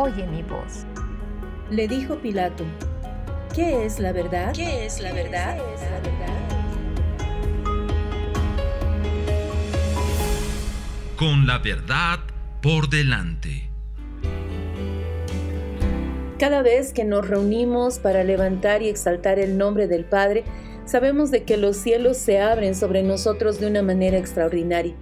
oye mi voz. Le dijo Pilato, ¿qué es la verdad? ¿Qué es la verdad? ¿Qué es la verdad? Con la verdad por delante. Cada vez que nos reunimos para levantar y exaltar el nombre del Padre, sabemos de que los cielos se abren sobre nosotros de una manera extraordinaria.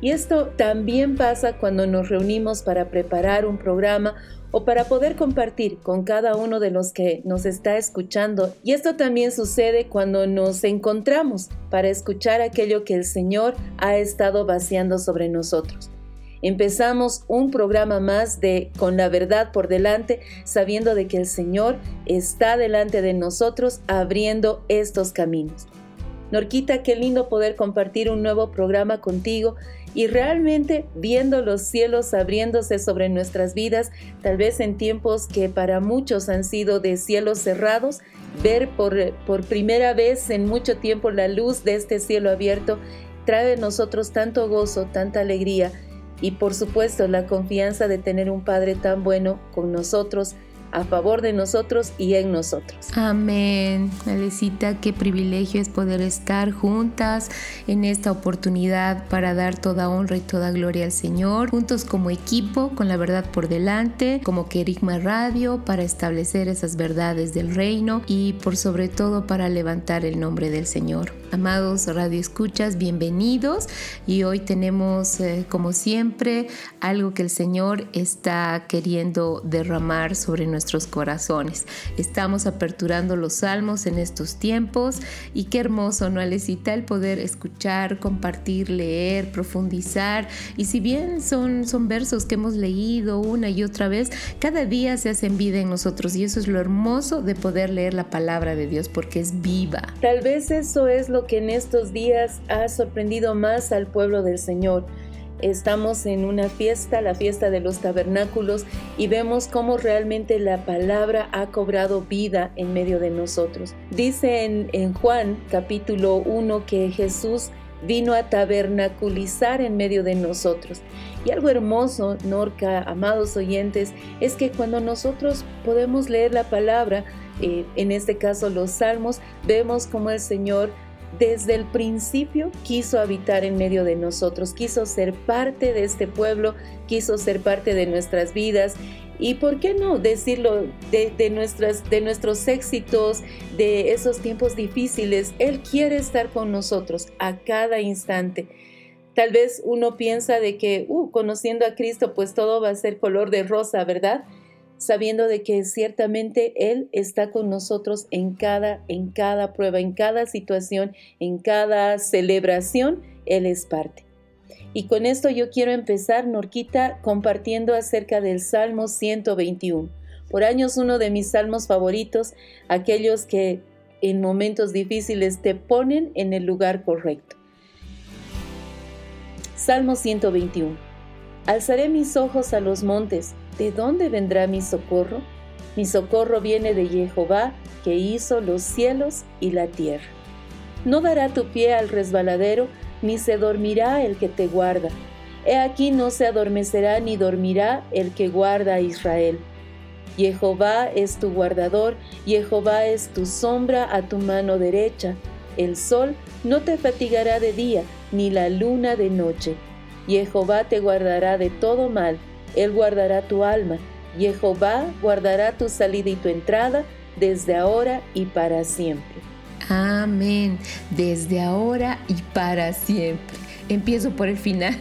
Y esto también pasa cuando nos reunimos para preparar un programa o para poder compartir con cada uno de los que nos está escuchando. Y esto también sucede cuando nos encontramos para escuchar aquello que el Señor ha estado vaciando sobre nosotros. Empezamos un programa más de Con la verdad por delante, sabiendo de que el Señor está delante de nosotros abriendo estos caminos. Norquita, qué lindo poder compartir un nuevo programa contigo y realmente viendo los cielos abriéndose sobre nuestras vidas, tal vez en tiempos que para muchos han sido de cielos cerrados, ver por, por primera vez en mucho tiempo la luz de este cielo abierto trae a nosotros tanto gozo, tanta alegría y por supuesto la confianza de tener un Padre tan bueno con nosotros, a favor de nosotros y en nosotros. Amén. Alecita, qué privilegio es poder estar juntas en esta oportunidad para dar toda honra y toda gloria al Señor, juntos como equipo, con la verdad por delante, como Querigma Radio, para establecer esas verdades del reino y por sobre todo para levantar el nombre del Señor. Amados Radio Escuchas, bienvenidos y hoy tenemos eh, como siempre algo que el Señor está queriendo derramar sobre nuestros corazones. Estamos aperturando los salmos en estos tiempos y qué hermoso, ¿no, Alecita? El poder escuchar, compartir, leer, profundizar y si bien son, son versos que hemos leído una y otra vez, cada día se hacen vida en nosotros y eso es lo hermoso de poder leer la palabra de Dios porque es viva. Tal vez eso es lo que en estos días ha sorprendido más al pueblo del Señor. Estamos en una fiesta, la fiesta de los tabernáculos, y vemos cómo realmente la palabra ha cobrado vida en medio de nosotros. Dice en, Juan capítulo 1 que Jesús vino a tabernaculizar en medio de nosotros. Y algo hermoso, Norca, amados oyentes, es que cuando nosotros podemos leer la palabra, eh, en este caso los salmos, vemos como el Señor desde el principio quiso habitar en medio de nosotros, quiso ser parte de este pueblo, quiso ser parte de nuestras vidas. Y por qué no decirlo de, nuestras, de nuestros éxitos, de esos tiempos difíciles. Él quiere estar con nosotros a cada instante. Tal vez uno piensa de que, uh, conociendo a Cristo, pues todo va a ser color de rosa, ¿verdad? Sabiendo de que ciertamente Él está con nosotros en cada, en cada prueba, en cada situación, en cada celebración, Él es parte. Y con esto yo quiero empezar, Norquita, compartiendo acerca del Salmo 121. Por años uno de mis salmos favoritos, aquellos que en momentos difíciles te ponen en el lugar correcto. Salmo 121. Alzaré mis ojos a los montes ¿de dónde vendrá mi socorro? Mi socorro viene de Jehová, que hizo los cielos y la tierra. No dará tu pie al resbaladero, ni se dormirá el que te guarda. He aquí no se adormecerá ni dormirá el que guarda a Israel. Jehová es tu guardador, Jehová es tu sombra a tu mano derecha. El sol no te fatigará de día, ni la luna de noche. Jehová te guardará de todo mal él guardará tu alma. Jehová guardará tu salida y tu entrada desde ahora y para siempre. Amén, desde ahora y para siempre. Empiezo por el final.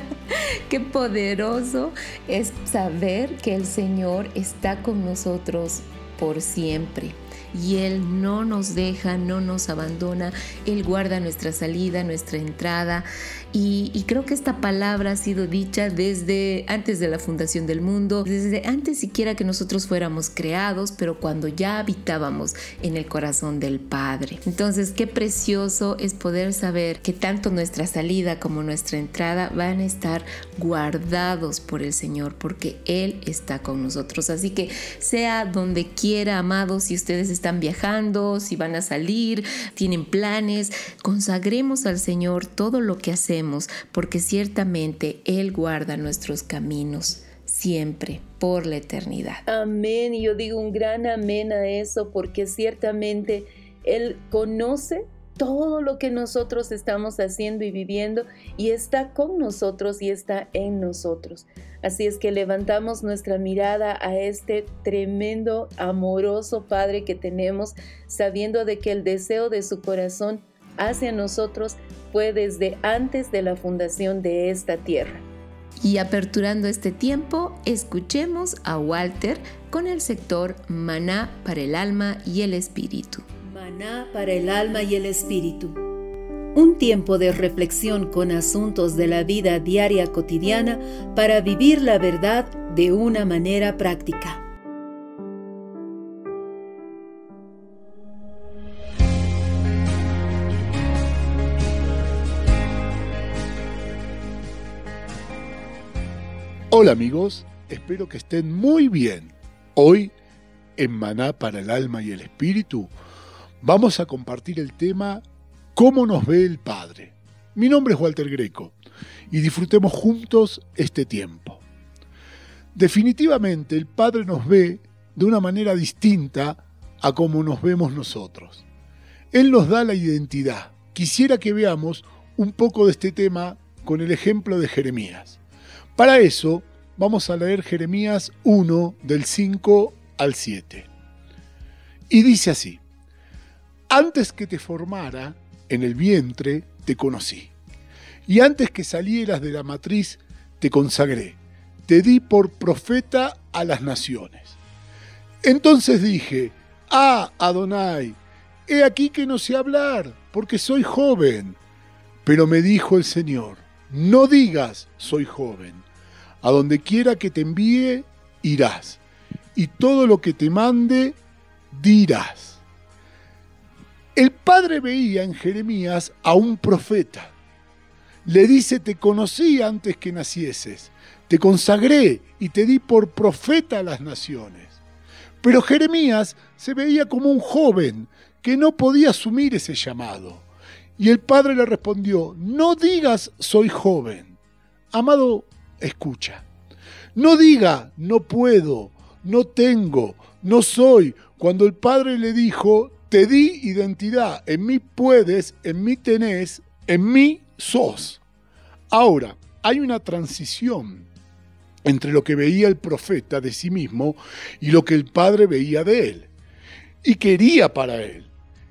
Qué poderoso es saber que el Señor está con nosotros por siempre y Él no nos deja, no nos abandona, Él guarda nuestra salida, nuestra entrada. Y, creo que esta palabra ha sido dicha desde antes de la fundación del mundo, desde antes siquiera que nosotros fuéramos creados, pero cuando ya habitábamos en el corazón del Padre. Entonces, qué precioso es poder saber que tanto nuestra salida como nuestra entrada van a estar guardados por el Señor, porque Él está con nosotros. Así que sea donde quiera, amados, si ustedes están viajando, si van a salir, tienen planes, consagremos al Señor todo lo que hacemos porque ciertamente Él guarda nuestros caminos siempre por la eternidad. Amén. Y yo digo un gran amén a eso porque ciertamente Él conoce todo lo que nosotros estamos haciendo y viviendo y está con nosotros y está en nosotros. Así es que levantamos nuestra mirada a este tremendo, amoroso Padre que tenemos, sabiendo de que el deseo de su corazón hacia nosotros fue desde antes de la fundación de esta tierra. Y aperturando este tiempo, escuchemos a Walter con el sector Maná para el alma y el espíritu. Maná para el alma y el espíritu. Un tiempo de reflexión con asuntos de la vida diaria cotidiana para vivir la verdad de una manera práctica. Hola amigos, espero que estén muy bien. Hoy, en Maná para el alma y el espíritu, vamos a compartir el tema ¿Cómo nos ve el Padre? Mi nombre es Walter Greco y disfrutemos juntos este tiempo. Definitivamente el Padre nos ve de una manera distinta a como nos vemos nosotros. Él nos da la identidad. Quisiera que veamos un poco de este tema con el ejemplo de Jeremías. Para eso vamos a leer Jeremías 1 del 5 al 7. Y dice así, antes que te formara en el vientre te conocí, y antes que salieras de la matriz te consagré, te di por profeta a las naciones. Entonces dije, ah, Adonai, he aquí que no sé hablar, porque soy joven. Pero me dijo el Señor, no digas soy joven a donde quiera que te envíe, irás. Y todo lo que te mande, dirás. El padre veía en Jeremías a un profeta. Le dice, te conocí antes que nacieses, te consagré y te di por profeta a las naciones. Pero Jeremías se veía como un joven que no podía asumir ese llamado. Y el padre le respondió, no digas soy joven. Amado escucha. No diga, no puedo, no tengo, no soy, cuando el Padre le dijo, te di identidad, en mí puedes, en mí tenés, en mí sos. Ahora, hay una transición entre lo que veía el profeta de sí mismo y lo que el Padre veía de él, y quería para él.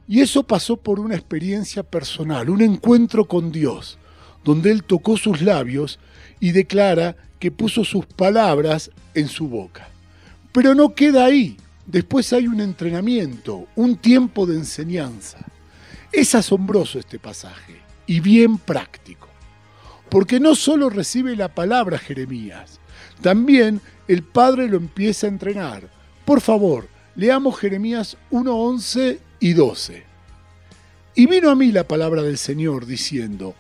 Y eso pasó por una experiencia personal, un encuentro con Dios, donde él tocó sus labios y declara que puso sus palabras en su boca. Pero no queda ahí. Después hay un entrenamiento, un tiempo de enseñanza. Es asombroso este pasaje y bien práctico. Porque no solo recibe la palabra Jeremías, también el Padre lo empieza a entrenar. Por favor, leamos Jeremías 1, 11 y 12. Y vino a mí la palabra del Señor diciendo,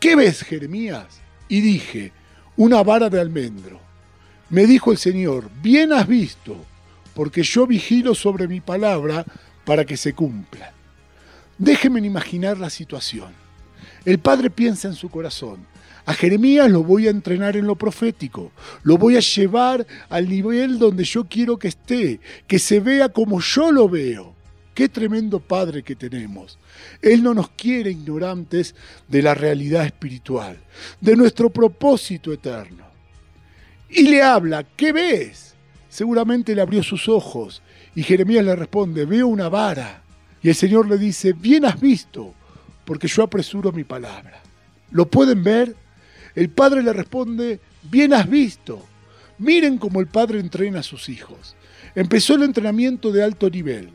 ¿qué ves Jeremías? Y dije, una vara de almendro. Me dijo el Señor, bien has visto, porque yo vigilo sobre mi palabra para que se cumpla. Déjenme imaginar la situación. El padre piensa en su corazón. A Jeremías lo voy a entrenar en lo profético, lo voy a llevar al nivel donde yo quiero que esté, que se vea como yo lo veo. Qué tremendo Padre que tenemos. Él no nos quiere ignorantes de la realidad espiritual, de nuestro propósito eterno. Y le habla, ¿qué ves? seguramente le abrió sus ojos y Jeremías le responde, veo una vara. Y el Señor le dice, bien has visto, porque yo apresuro mi palabra. ¿Lo pueden ver? El padre le responde, bien has visto. Miren cómo el padre entrena a sus hijos. Empezó el entrenamiento de alto nivel.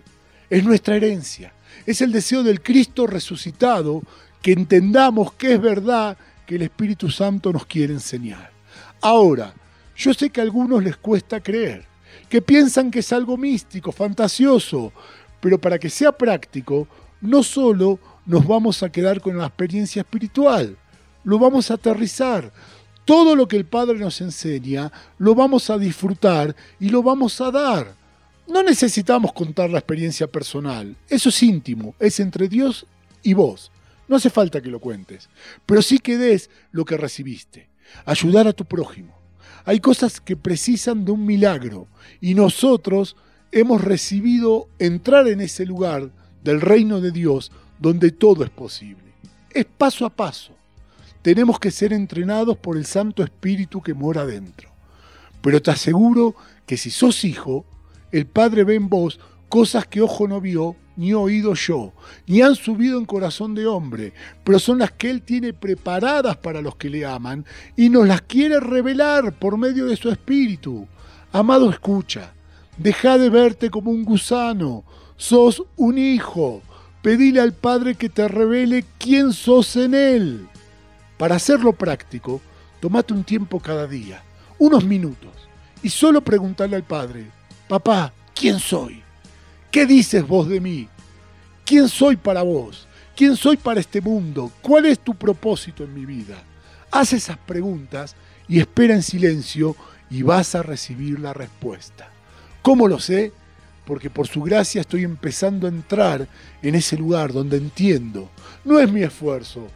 Es nuestra herencia. Es el deseo del Cristo resucitado que entendamos que es verdad que el Espíritu Santo nos quiere enseñar. Ahora, yo sé que a algunos les cuesta creer, que piensan que es algo místico, fantasioso, pero para que sea práctico, no solo nos vamos a quedar con la experiencia espiritual, lo vamos a aterrizar. Todo lo que el Padre nos enseña, lo vamos a disfrutar y lo vamos a dar. No necesitamos contar la experiencia personal, eso es íntimo, es entre Dios y vos. No hace falta que lo cuentes, pero sí que des lo que recibiste. Ayudar a tu prójimo. Hay cosas que precisan de un milagro y nosotros hemos recibido entrar en ese lugar del reino de Dios donde todo es posible. Es paso a paso. Tenemos que ser entrenados por el Santo Espíritu que mora dentro. Pero te aseguro que si sos hijo, el Padre ve en vos cosas que ojo no vio, ni oído yo, ni han subido en corazón de hombre, pero son las que Él tiene preparadas para los que le aman y nos las quiere revelar por medio de su Espíritu. Amado, escucha, deja de verte como un gusano, sos un hijo, pedile al Padre que te revele quién sos en Él. Para hacerlo práctico, tomate un tiempo cada día, unos minutos, y solo preguntarle al Padre, papá, ¿quién soy? ¿Qué dices vos de mí? ¿Quién soy para vos? ¿Quién soy para este mundo? ¿Cuál es tu propósito en mi vida? Haz esas preguntas y espera en silencio y vas a recibir la respuesta. ¿Cómo lo sé? Porque por su gracia estoy empezando a entrar en ese lugar donde entiendo. No es mi esfuerzo.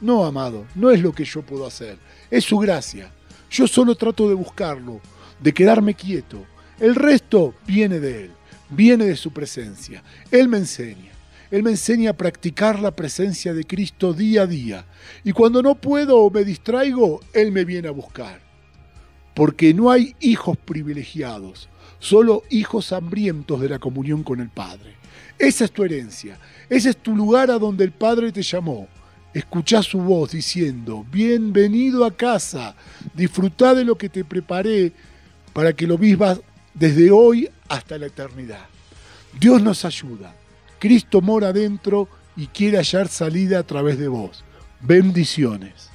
No, amado, no es lo que yo puedo hacer. Es su gracia. Yo solo trato de buscarlo, de quedarme quieto. El resto viene de Él viene de su presencia. Él me enseña. Él me enseña a practicar la presencia de Cristo día a día. Y cuando no puedo o me distraigo, Él me viene a buscar. Porque no hay hijos privilegiados, solo hijos hambrientos de la comunión con el Padre. Esa es tu herencia. Ese es tu lugar a donde el Padre te llamó. Escuchá su voz diciendo, bienvenido a casa, disfrutá de lo que te preparé para que lo vivas desde hoy hasta la eternidad. Dios nos ayuda. Cristo mora dentro y quiere hallar salida a través de vos. Bendiciones.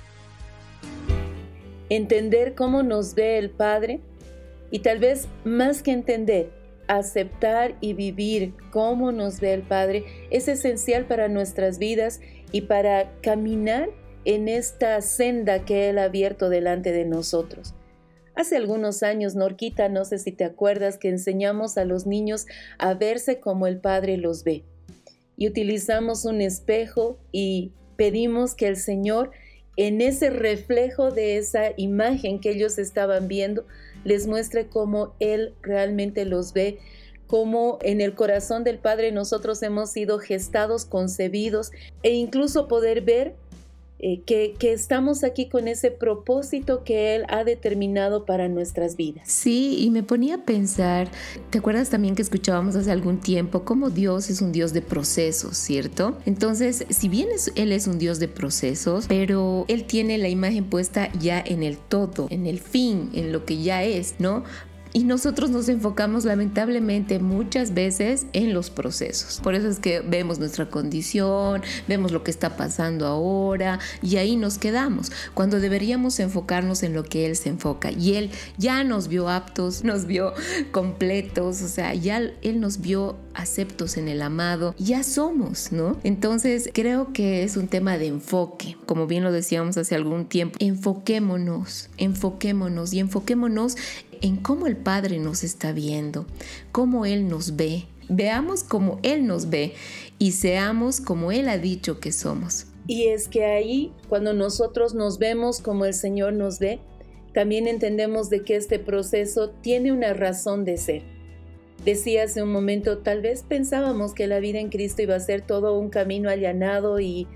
Entender cómo nos ve el Padre y tal vez más que entender, aceptar y vivir cómo nos ve el Padre es esencial para nuestras vidas y para caminar en esta senda que Él ha abierto delante de nosotros. Hace algunos años, Norquita, no sé si te acuerdas, que enseñamos a los niños a verse como el Padre los ve. Y utilizamos un espejo y pedimos que el Señor, en ese reflejo de esa imagen que ellos estaban viendo, les muestre cómo Él realmente los ve, cómo en el corazón del Padre nosotros hemos sido gestados, concebidos e incluso poder ver eh, que, estamos aquí con ese propósito que Él ha determinado para nuestras vidas. Sí, y me ponía a pensar, ¿te acuerdas también que escuchábamos hace algún tiempo cómo Dios es un Dios de procesos, ¿cierto? Entonces, si bien Él es un Dios de procesos, pero Él tiene la imagen puesta ya en el todo, en el fin, en lo que ya es, ¿no? Y nosotros nos enfocamos lamentablemente muchas veces en los procesos. Por eso es que vemos nuestra condición, vemos lo que está pasando ahora y ahí nos quedamos, cuando deberíamos enfocarnos en lo que Él se enfoca. Y Él ya nos vio aptos, nos vio completos, o sea, ya Él nos vio aceptos en el amado, ya somos, ¿no? Entonces creo que es un tema de enfoque, como bien lo decíamos hace algún tiempo, enfoquémonos, enfoquémonos y enfoquémonos en cómo el Padre nos está viendo, cómo Él nos ve. Veamos cómo Él nos ve y seamos como Él ha dicho que somos. Y es que ahí, cuando nosotros nos vemos como el Señor nos ve, también entendemos de que este proceso tiene una razón de ser. Decía hace un momento, tal vez pensábamos que la vida en Cristo iba a ser todo un camino allanado y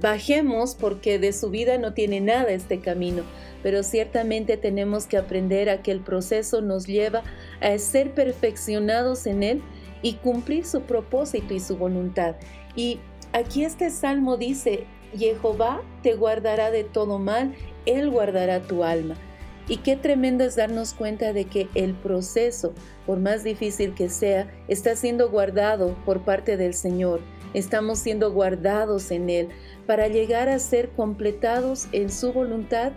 bajemos porque de su vida no tiene nada este camino, pero ciertamente tenemos que aprender a que el proceso nos lleva a ser perfeccionados en Él y cumplir su propósito y su voluntad. Y aquí este salmo dice, Jehová te guardará de todo mal, Él guardará tu alma. Y qué tremendo es darnos cuenta de que el proceso, por más difícil que sea, está siendo guardado por parte del Señor. Estamos siendo guardados en Él para llegar a ser completados en su voluntad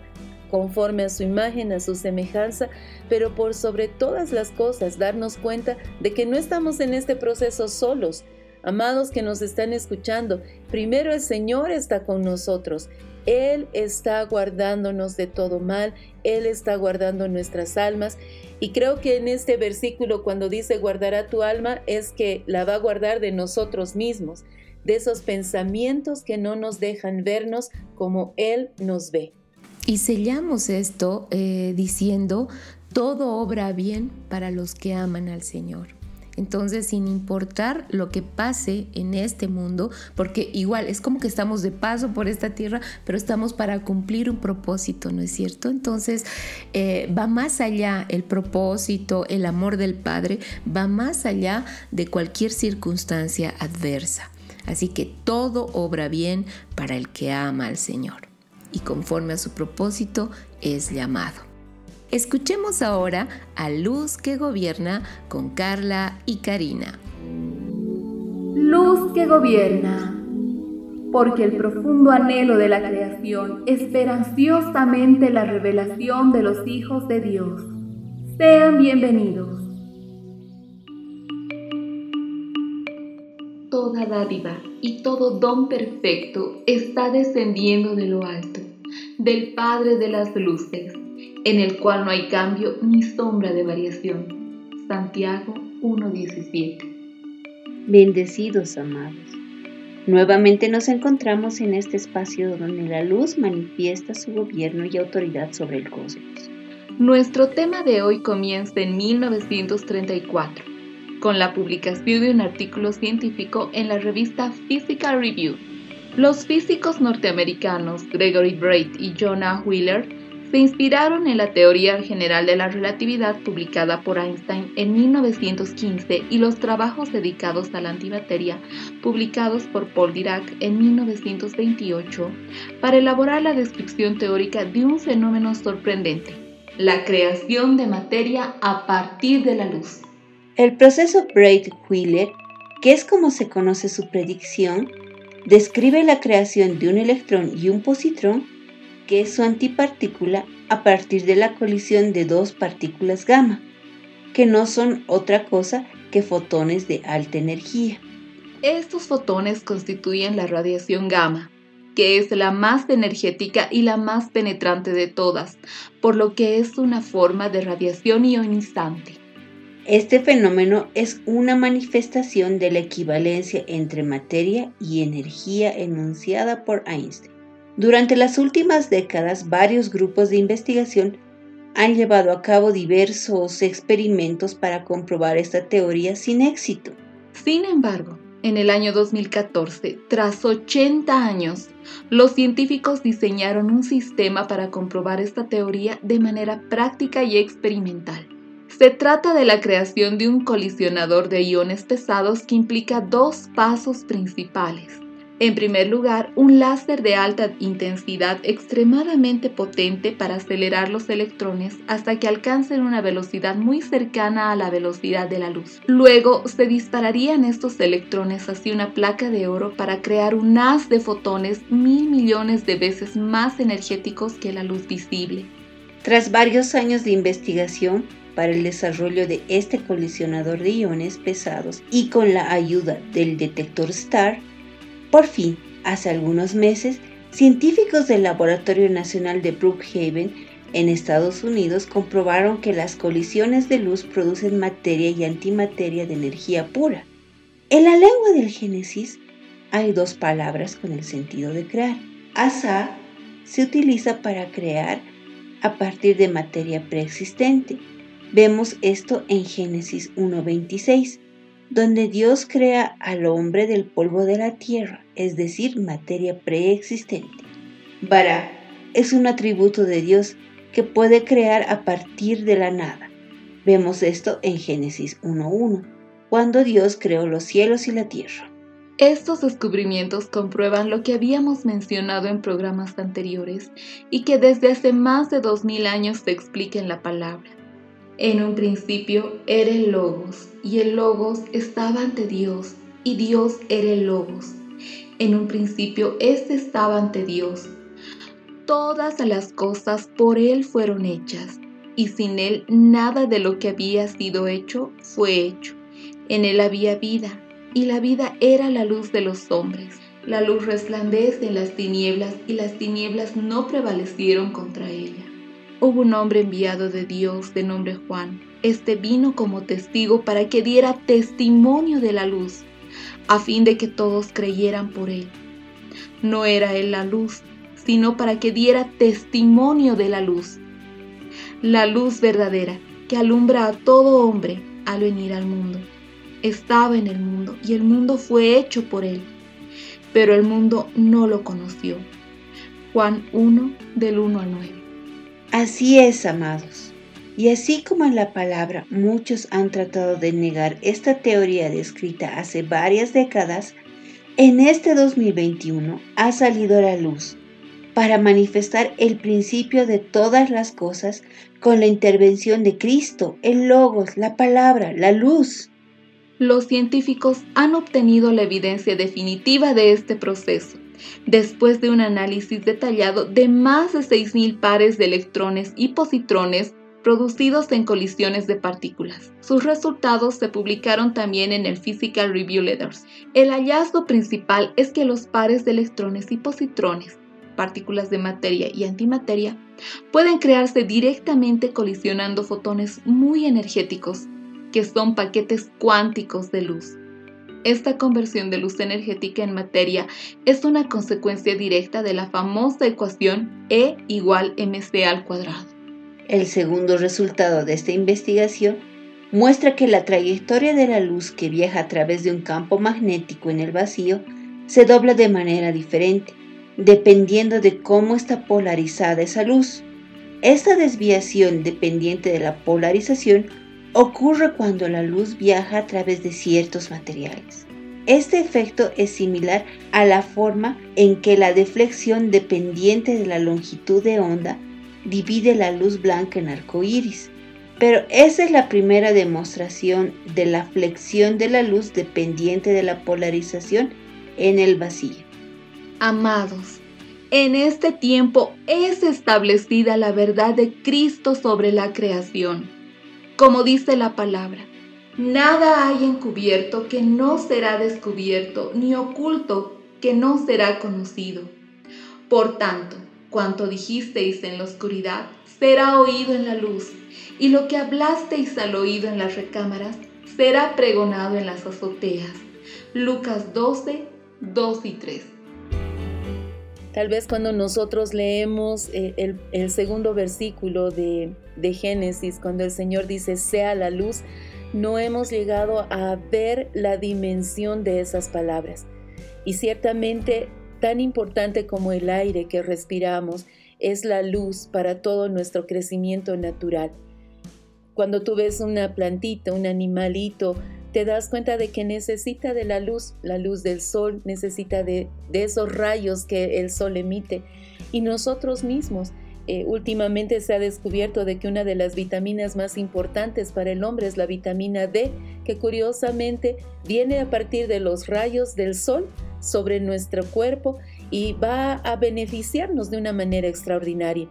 conforme a su imagen, a su semejanza, pero por sobre todas las cosas darnos cuenta de que no estamos en este proceso solos. Amados que nos están escuchando, primero el Señor está con nosotros. Él está guardándonos de todo mal, Él está guardando nuestras almas. Y creo que en este versículo cuando dice guardará tu alma es que la va a guardar de nosotros mismos, de esos pensamientos que no nos dejan vernos como Él nos ve. Y sellamos esto eh, diciendo, todo obra bien para los que aman al Señor. Entonces, sin importar lo que pase en este mundo, porque igual es como que estamos de paso por esta tierra, pero estamos para cumplir un propósito, ¿no es cierto? Entonces, eh, va más allá el propósito, el amor del Padre, va más allá de cualquier circunstancia adversa. Así que todo obra bien para el que ama al Señor y conforme a su propósito es llamado. Escuchemos ahora a Luz que gobierna con Carla y Karina. Luz que gobierna, porque el profundo anhelo de la creación espera ansiosamente la revelación de los hijos de Dios. Sean bienvenidos. Toda dádiva y todo don perfecto está descendiendo de lo alto del Padre de las Luces, en el cual no hay cambio ni sombra de variación. Santiago 1.17. Bendecidos amados. Nuevamente nos encontramos en este espacio donde la luz manifiesta su gobierno y autoridad sobre el cosmos. Nuestro tema de hoy comienza en 1934, con la publicación de un artículo científico en la revista Physical Review los físicos norteamericanos Gregory Braid y Jonah Wheeler se inspiraron en la teoría general de la relatividad publicada por Einstein en 1915 y los trabajos dedicados a la antimateria publicados por Paul Dirac en 1928 para elaborar la descripción teórica de un fenómeno sorprendente, la creación de materia a partir de la luz. El proceso Braid-Wheeler, que es como se conoce su predicción, describe la creación de un electrón y un positrón, que es su antipartícula, a partir de la colisión de dos partículas gamma, que no son otra cosa que fotones de alta energía. Estos fotones constituyen la radiación gamma, que es la más energética y la más penetrante de todas, por lo que es una forma de radiación ionizante. Este fenómeno es una manifestación de la equivalencia entre materia y energía enunciada por Einstein. Durante las últimas décadas, varios grupos de investigación han llevado a cabo diversos experimentos para comprobar esta teoría sin éxito. Sin embargo, en el año 2014, tras 80 años, los científicos diseñaron un sistema para comprobar esta teoría de manera práctica y experimental. Se trata de la creación de un colisionador de iones pesados que implica dos pasos principales. En primer lugar, un láser de alta intensidad extremadamente potente para acelerar los electrones hasta que alcancen una velocidad muy cercana a la velocidad de la luz. Luego, se dispararían estos electrones hacia una placa de oro para crear un haz de fotones mil millones de veces más energéticos que la luz visible. Tras varios años de investigación, para el desarrollo de este colisionador de iones pesados y con la ayuda del detector STAR, por fin, hace algunos meses, científicos del Laboratorio Nacional de Brookhaven en Estados Unidos comprobaron que las colisiones de luz producen materia y antimateria de energía pura. En la lengua del Génesis hay dos palabras con el sentido de crear. Asa se utiliza para crear a partir de materia preexistente Vemos esto en Génesis 1.26. donde Dios crea al hombre del polvo de la tierra, es decir, materia preexistente. Bara es un atributo de Dios que puede crear a partir de la nada. Vemos esto en Génesis 1.1, cuando Dios creó los cielos y la tierra. Estos descubrimientos comprueban lo que habíamos mencionado en programas anteriores y que desde hace más de 2000 años se explica en la palabra. En un principio era el Logos, y el Logos estaba ante Dios, y Dios era el Logos. En un principio éste estaba ante Dios. Todas las cosas por Él fueron hechas, y sin Él nada de lo que había sido hecho fue hecho. En Él había vida, y la vida era la luz de los hombres. La luz resplandece en las tinieblas, y las tinieblas no prevalecieron contra ella. Hubo un hombre enviado de Dios de nombre Juan. Este vino como testigo para que diera testimonio de la luz, a fin de que todos creyeran por él. No era él la luz, sino para que diera testimonio de la luz. La luz verdadera que alumbra a todo hombre al venir al mundo. Estaba en el mundo y el mundo fue hecho por él, pero el mundo no lo conoció. Juan 1 del 1 al 9. Así es, amados. Y así como en la palabra muchos han tratado de negar esta teoría descrita hace varias décadas, en este 2021 ha salido a la luz para manifestar el principio de todas las cosas con la intervención de Cristo, el Logos, la palabra, la luz. Los científicos han obtenido la evidencia definitiva de este proceso después de un análisis detallado de más de 6.000 pares de electrones y positrones producidos en colisiones de partículas. Sus resultados se publicaron también en el Physical Review Letters. El hallazgo principal es que los pares de electrones y positrones, partículas de materia y antimateria, pueden crearse directamente colisionando fotones muy energéticos, que son paquetes cuánticos de luz. Esta conversión de luz energética en materia es una consecuencia directa de la famosa ecuación E igual mc al cuadrado. El segundo resultado de esta investigación muestra que la trayectoria de la luz que viaja a través de un campo magnético en el vacío se dobla de manera diferente, dependiendo de cómo está polarizada esa luz. Esta desviación dependiente de la polarización ocurre cuando la luz viaja a través de ciertos materiales. Este efecto es similar a la forma en que la deflexión dependiente de la longitud de onda divide la luz blanca en arco iris. Pero esa es la primera demostración de la flexión de la luz dependiente de la polarización en el vacío. Amados, en este tiempo es establecida la verdad de Cristo sobre la creación como dice la palabra, nada hay encubierto que no será descubierto, ni oculto que no será conocido. Por tanto, cuanto dijisteis en la oscuridad, será oído en la luz, y lo que hablasteis al oído en las recámaras, será pregonado en las azoteas. Lucas 12, 2 y 3. Tal vez cuando nosotros leemos eh, el, segundo versículo de, de Génesis, cuando el Señor dice, sea la luz, no hemos llegado a ver la dimensión de esas palabras. Y ciertamente, tan importante como el aire que respiramos, es la luz para todo nuestro crecimiento natural. Cuando tú ves una plantita, un animalito, te das cuenta de que necesita de la luz, la luz del sol, necesita de, esos rayos que el sol emite. Y nosotros mismos, eh, últimamente se ha descubierto de que una de las vitaminas más importantes para el hombre es la vitamina D, que curiosamente viene a partir de los rayos del sol sobre nuestro cuerpo y va a beneficiarnos de una manera extraordinaria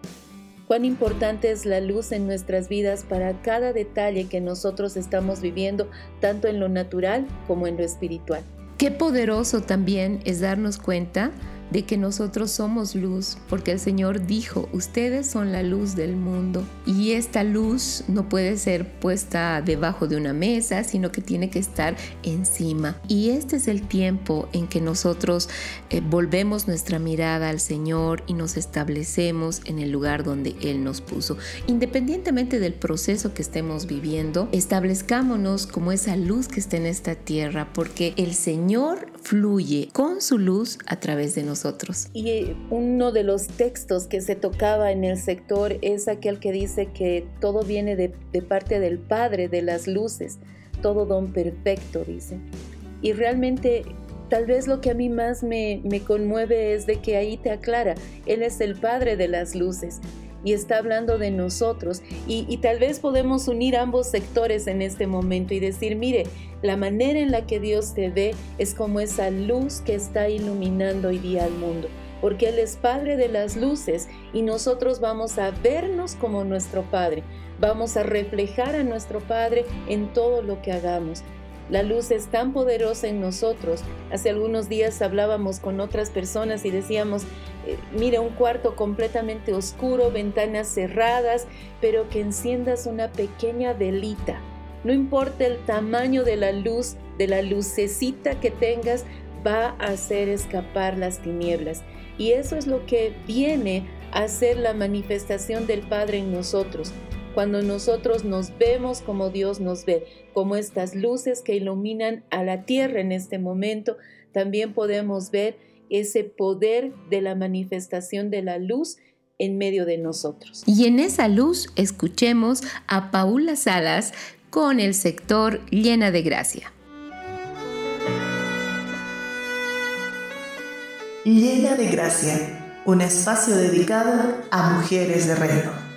cuán importante es la luz en nuestras vidas para cada detalle que nosotros estamos viviendo, tanto en lo natural como en lo espiritual. Qué poderoso también es darnos cuenta de que nosotros somos luz, porque el Señor dijo, ustedes son la luz del mundo. Y esta luz no puede ser puesta debajo de una mesa, sino que tiene que estar encima. Y este es el tiempo en que nosotros eh, volvemos nuestra mirada al Señor y nos establecemos en el lugar donde Él nos puso. Independientemente del proceso que estemos viviendo, establezcámonos como esa luz que está en esta tierra, porque el Señor fluye con su luz a través de nosotros. Y eh, uno de los textos que se tocaba en el sector es aquel que dice que todo viene de, parte del Padre de las luces, todo don perfecto, dice. Y realmente tal vez lo que a mí más me, me, conmueve es de que ahí te aclara, Él es el Padre de las luces y está hablando de nosotros. Y, tal vez podemos unir ambos sectores en este momento y decir, mire, la manera en la que Dios te ve es como esa luz que está iluminando hoy día al mundo. Porque Él es Padre de las luces y nosotros vamos a vernos como nuestro Padre. Vamos a reflejar a nuestro Padre en todo lo que hagamos. La luz es tan poderosa en nosotros. Hace algunos días hablábamos con otras personas y decíamos, eh, mira, un cuarto completamente oscuro, ventanas cerradas, pero que enciendas una pequeña velita. No importa el tamaño de la luz, de la lucecita que tengas, va a hacer escapar las tinieblas. Y eso es lo que viene a ser la manifestación del Padre en nosotros cuando nosotros nos vemos como Dios nos ve, como estas luces que iluminan a la tierra en este momento, también podemos ver ese poder de la manifestación de la luz en medio de nosotros. Y en esa luz escuchemos a Paula Salas con el sector llena de gracia. Llena de gracia, un espacio dedicado a mujeres de reino.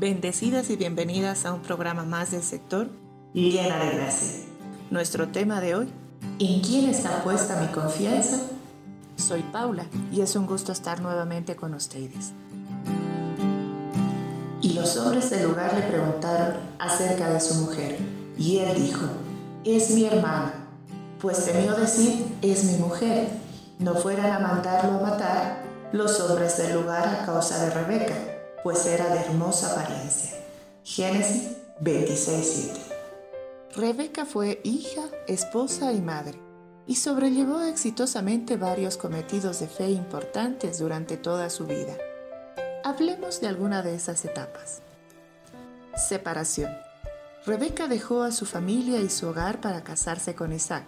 Bendecidas y bienvenidas a un programa más del sector Llena de Gracia. Nuestro tema de hoy, ¿en quién está puesta mi confianza? Soy Paula y es un gusto estar nuevamente con ustedes. Y los hombres del lugar le preguntaron acerca de su mujer, y él dijo, es mi hermana, pues temió decir, es mi mujer. No fueran a mandarlo a matar los hombres del lugar a causa de Rebeca pues era de hermosa apariencia. Génesis 26:7. Rebeca fue hija, esposa y madre, y sobrellevó exitosamente varios cometidos de fe importantes durante toda su vida. Hablemos de alguna de esas etapas. Separación. Rebeca dejó a su familia y su hogar para casarse con Isaac,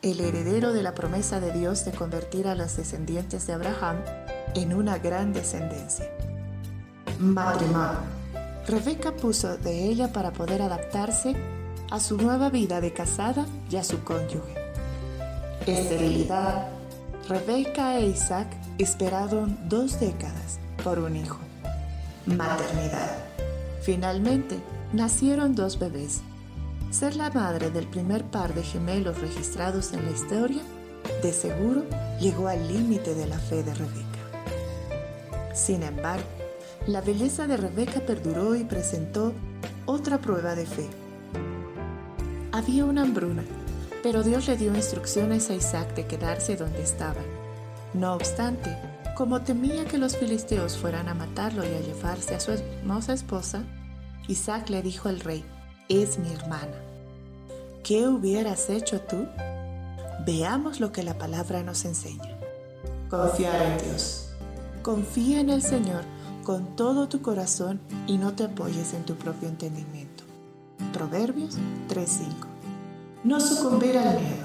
el heredero de la promesa de Dios de convertir a los descendientes de Abraham en una gran descendencia matrimonio. Rebeca puso de ella para poder adaptarse a su nueva vida de casada y a su cónyuge. Esterilidad. Rebeca e Isaac esperaron dos décadas por un hijo. Maternidad. Finalmente, nacieron dos bebés. Ser la madre del primer par de gemelos registrados en la historia, de seguro, llegó al límite de la fe de Rebeca. Sin embargo, la belleza de Rebeca perduró y presentó otra prueba de fe. Había una hambruna, pero Dios le dio instrucciones a Isaac de quedarse donde estaba. No obstante, como temía que los filisteos fueran a matarlo y a llevarse a su hermosa esposa, Isaac le dijo al rey, es mi hermana. ¿Qué hubieras hecho tú? Veamos lo que la palabra nos enseña. Confiar en Dios. Confía en el Señor con todo tu corazón y no te apoyes en tu propio entendimiento. Proverbios 3:5. No sucumbir al miedo.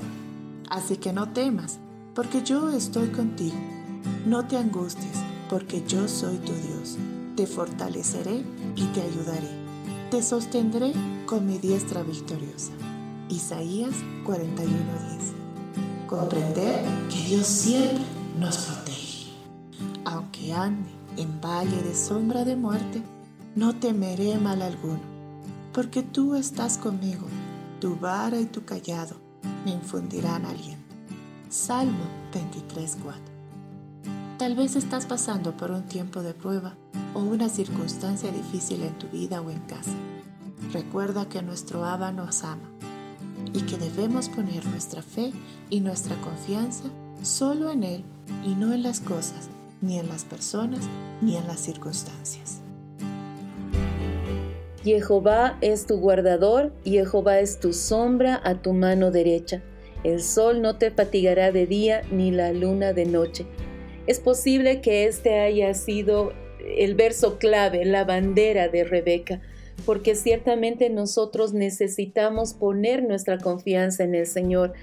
Así que no temas, porque yo estoy contigo. No te angusties, porque yo soy tu Dios. Te fortaleceré y te ayudaré. Te sostendré con mi diestra victoriosa. Isaías 41:10. Comprender que Dios siempre nos protege. Aunque ande en valle de sombra de muerte, no temeré mal alguno, porque tú estás conmigo, tu vara y tu callado me infundirán aliento. Salmo 23:4. Tal vez estás pasando por un tiempo de prueba o una circunstancia difícil en tu vida o en casa. Recuerda que nuestro Abba nos ama. y que debemos poner nuestra fe y nuestra confianza solo en Él y no en las cosas, ni en las personas, ni en las circunstancias. Jehová es tu guardador, Jehová es tu sombra a tu mano derecha. El sol no te fatigará de día, ni la luna de noche. Es posible que este haya sido el verso clave, la bandera de Rebeca, porque ciertamente nosotros necesitamos poner nuestra confianza en el Señor,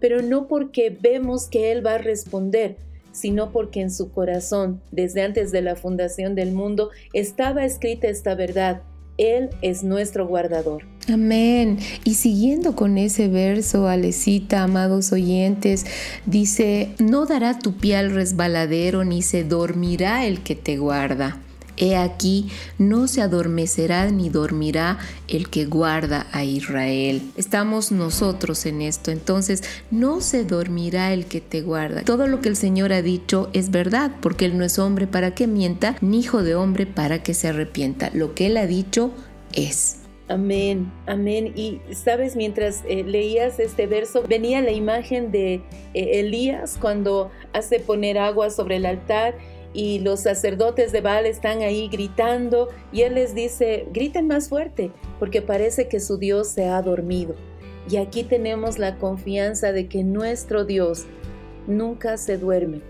pero no porque vemos que Él va a responder, sino porque en su corazón, desde antes de la fundación del mundo, estaba escrita esta verdad. Él es nuestro guardador. Amén. Y siguiendo con ese verso, Alecita, amados oyentes, dice, no dará tu pie al resbaladero, ni se dormirá el que te guarda. He aquí, no se adormecerá ni dormirá el que guarda a Israel. Estamos nosotros en esto, entonces no se dormirá el que te guarda. Todo lo que el Señor ha dicho es verdad, porque Él no es hombre para que mienta, ni hijo de hombre para que se arrepienta. Lo que Él ha dicho es. Amén, amén. Y sabes, mientras eh, leías este verso, venía la imagen de eh, Elías cuando hace poner agua sobre el altar y los sacerdotes de Baal están ahí gritando y él les dice, griten más fuerte, porque parece que su Dios se ha dormido. Y aquí tenemos la confianza de que nuestro Dios nunca se duerme.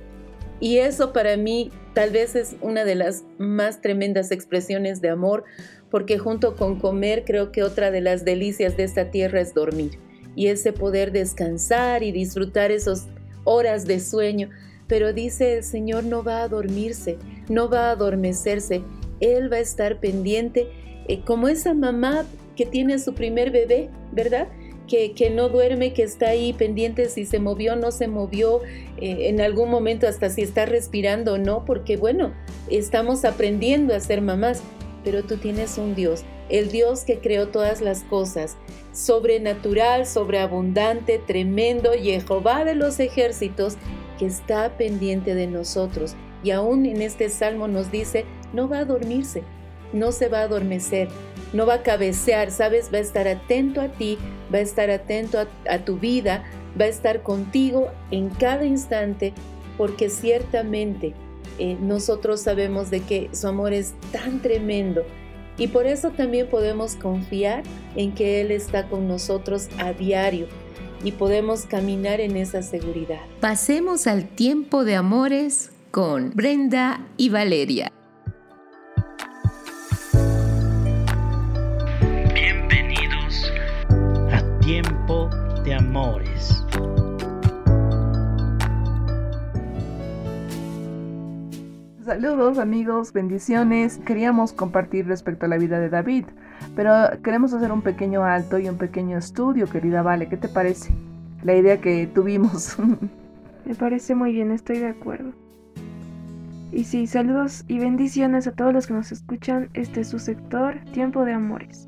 Y eso para mí tal vez es una de las más tremendas expresiones de amor, porque junto con comer creo que otra de las delicias de esta tierra es dormir. Y ese poder descansar y disfrutar esas horas de sueño pero dice el Señor no va a dormirse, no va a adormecerse, Él va a estar pendiente, eh, como esa mamá que tiene su primer bebé, ¿verdad? Que, que, no duerme, que está ahí pendiente si se movió no se movió, eh, en algún momento hasta si está respirando o no, porque bueno, estamos aprendiendo a ser mamás, pero tú tienes un Dios, el Dios que creó todas las cosas, sobrenatural, sobreabundante, tremendo, Jehová de los ejércitos, que está pendiente de nosotros. Y aún en este salmo nos dice, no va a dormirse, no se va a adormecer, no va a cabecear, ¿sabes? Va a estar atento a ti, va a estar atento a, tu vida, va a estar contigo en cada instante, porque ciertamente eh, nosotros sabemos de que su amor es tan tremendo y por eso también podemos confiar en que Él está con nosotros a diario y podemos caminar en esa seguridad. Pasemos al tiempo de amores con Brenda y Valeria. Bienvenidos a Tiempo de Amores. Saludos amigos, bendiciones. Queríamos compartir respecto a la vida de David. Pero queremos hacer un pequeño alto y un pequeño estudio, querida Vale. ¿Qué te parece? La idea que tuvimos. Me parece muy bien, estoy de acuerdo. Y sí, saludos y bendiciones a todos los que nos escuchan. Este es su sector, Tiempo de Amores.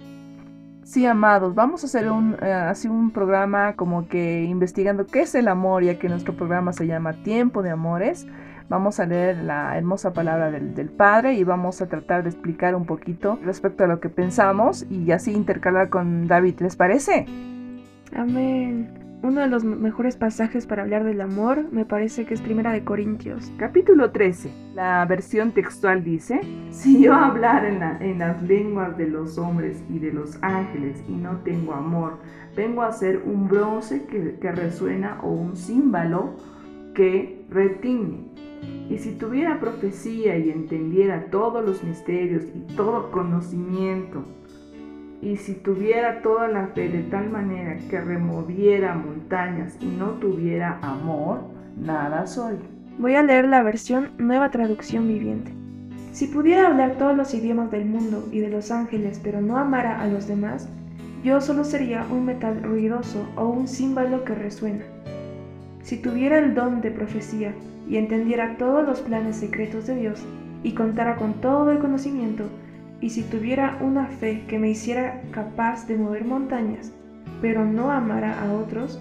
Sí, amados, vamos a hacer un, eh, así un programa como que investigando qué es el amor, ya que nuestro programa se llama Tiempo de Amores. Vamos a leer la hermosa palabra del, Padre y vamos a tratar de explicar un poquito respecto a lo que pensamos y así intercalar con David. ¿Les parece? Amén. Uno de los mejores pasajes para hablar del amor me parece que es Primera de Corintios. Capítulo 13. La versión textual dice, si yo hablar en, en las lenguas de los hombres y de los ángeles y no tengo amor, vengo a ser un bronce que, que resuena o un címbalo que retiñe. Y si tuviera profecía y entendiera todos los misterios y todo conocimiento, y si tuviera toda la fe de tal manera que removiera montañas y no tuviera amor, nada soy. Voy a leer la versión Nueva Traducción Viviente. Si pudiera hablar todos los idiomas del mundo y de los ángeles, pero no amara a los demás, yo solo sería un metal ruidoso o un címbalo que resuena. Si tuviera el don de profecía y entendiera todos los planes secretos de Dios y contara con todo el conocimiento, y si tuviera una fe que me hiciera capaz de mover montañas, pero no amara a otros,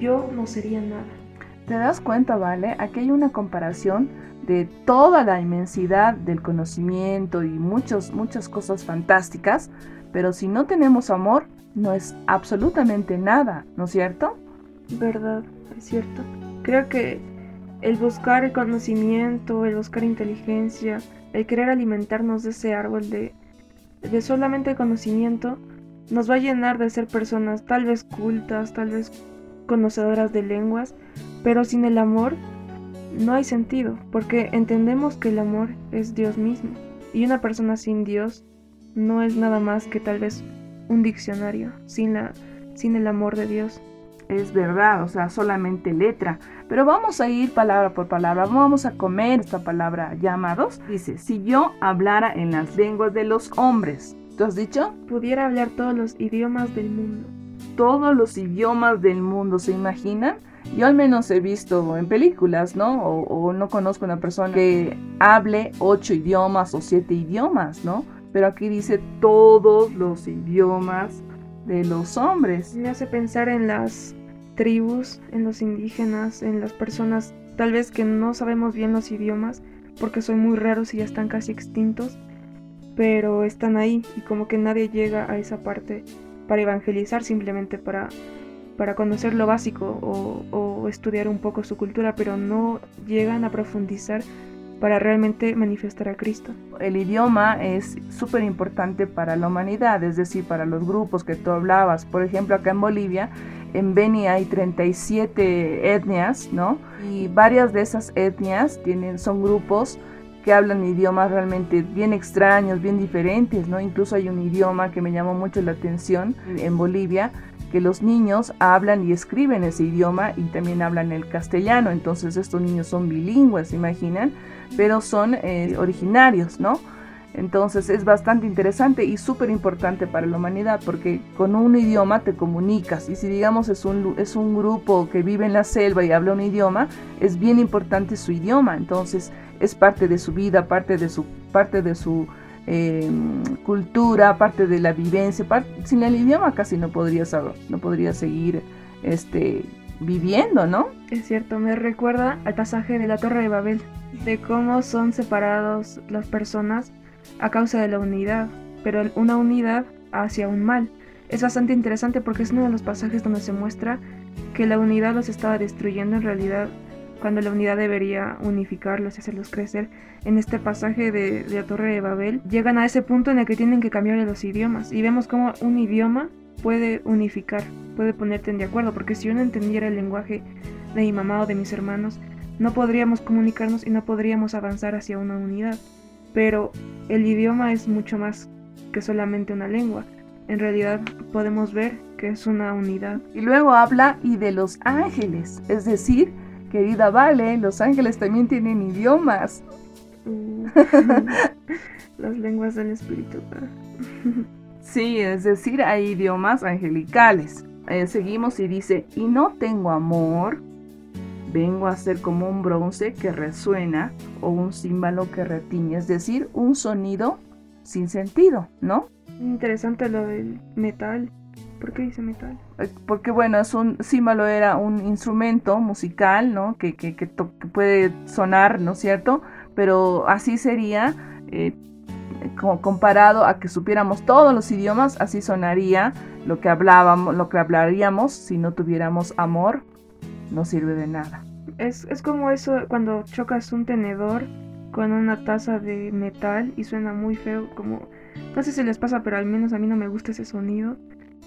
yo no sería nada. ¿Te das cuenta, vale? Aquí hay una comparación de toda la inmensidad del conocimiento y muchas, muchas cosas fantásticas, pero si no tenemos amor, no es absolutamente nada, ¿no es cierto? Verdad, cierto. Creo que el buscar el conocimiento, el buscar inteligencia, el querer alimentarnos de ese árbol de, de solamente conocimiento, nos va a llenar de ser personas tal vez cultas, tal vez conocedoras de lenguas, pero sin el amor no hay sentido, porque entendemos que el amor es Dios mismo, y una persona sin Dios no es nada más que tal vez un diccionario, sin, la, sin el amor de Dios. Es verdad, o sea, solamente letra. Pero vamos a ir palabra por palabra, vamos a comer esta palabra llamados. Dice, si yo hablara en las lenguas de los hombres, ¿tú has dicho? Pudiera hablar todos los idiomas del mundo. Todos los idiomas del mundo, ¿se imaginan? Yo al menos he visto en películas, ¿no? O, no conozco una persona que hable ocho idiomas o siete idiomas, ¿no? Pero aquí dice todos los idiomas de los hombres. Me hace pensar en las tribus, en los indígenas, en las personas tal vez que no sabemos bien los idiomas porque son muy raros y ya están casi extintos, pero están ahí y como que nadie llega a esa parte para evangelizar, simplemente para para conocer lo básico o, estudiar un poco su cultura, pero no llegan a profundizar para realmente manifestar a Cristo. El idioma es súper importante para la humanidad, es decir, para los grupos que tú hablabas. Por ejemplo, acá en Bolivia, en Beni hay 37 etnias, ¿no? Y varias de esas etnias tienen, son grupos que hablan idiomas realmente bien extraños, bien diferentes, ¿no? Incluso hay un idioma que me llamó mucho la atención en Bolivia, que los niños hablan y escriben ese idioma y también hablan el castellano. Entonces estos niños son bilingües, ¿se imaginan? Pero son eh, originarios, ¿no? Entonces es bastante interesante y súper importante para la humanidad porque con un idioma te comunicas y si digamos es un, es un grupo que vive en la selva y habla un idioma, es bien importante su idioma. Entonces es parte de su vida, parte de su, parte de su eh, cultura, parte de la vivencia. sin el idioma casi no podrías, no podría seguir este, viviendo, ¿no? Es cierto, me recuerda al pasaje de la Torre de Babel, de cómo son separados las personas a causa de la unidad, pero una unidad hacia un mal. Es bastante interesante porque es uno de los pasajes donde se muestra que la unidad los estaba destruyendo en realidad cuando la unidad debería unificarlos y hacerlos crecer. En este pasaje de, la Torre de Babel, llegan a ese punto en el que tienen que cambiar los idiomas y vemos cómo un idioma puede unificar, puede ponerte de acuerdo, porque si yo no entendiera el lenguaje de mi mamá o de mis hermanos, no podríamos comunicarnos y no podríamos avanzar hacia una unidad. Pero el idioma es mucho más que solamente una lengua. En realidad podemos ver que es una unidad. Y luego habla y de los ángeles, es decir, Querida Vale, los ángeles también tienen idiomas. Mm. Las lenguas del espíritu. sí, es decir, hay idiomas angelicales. Eh, seguimos y dice, y no tengo amor, vengo a ser como un bronce que resuena o un címbalo que retiñe, es decir, un sonido sin sentido, ¿no? Interesante lo del metal. ¿Por qué dice metal? Eh, porque bueno, es un címbalo era un instrumento musical, ¿no? Que, que, que, puede sonar, ¿no es cierto? Pero así sería, eh, comparado a que supiéramos todos los idiomas, así sonaría lo que hablábamos, lo que hablaríamos si no tuviéramos amor, no sirve de nada. Es, es como eso cuando chocas un tenedor con una taza de metal y suena muy feo, como no sé si les pasa, pero al menos a mí no me gusta ese sonido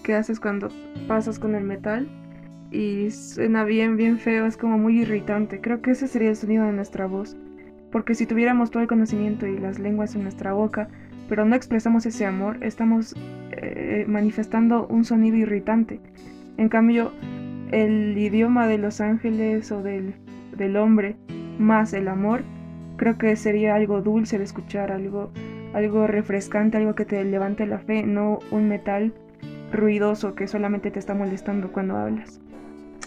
que haces cuando pasas con el metal y suena bien, bien feo, es como muy irritante. Creo que ese sería el sonido de nuestra voz. Porque si tuviéramos todo el conocimiento y las lenguas en nuestra boca, pero no expresamos ese amor, estamos eh, manifestando un sonido irritante. En cambio, el idioma de los ángeles o del, del hombre más el amor, creo que sería algo dulce de escuchar, algo, algo refrescante, algo que te levante la fe, no un metal ruidoso que solamente te está molestando cuando hablas.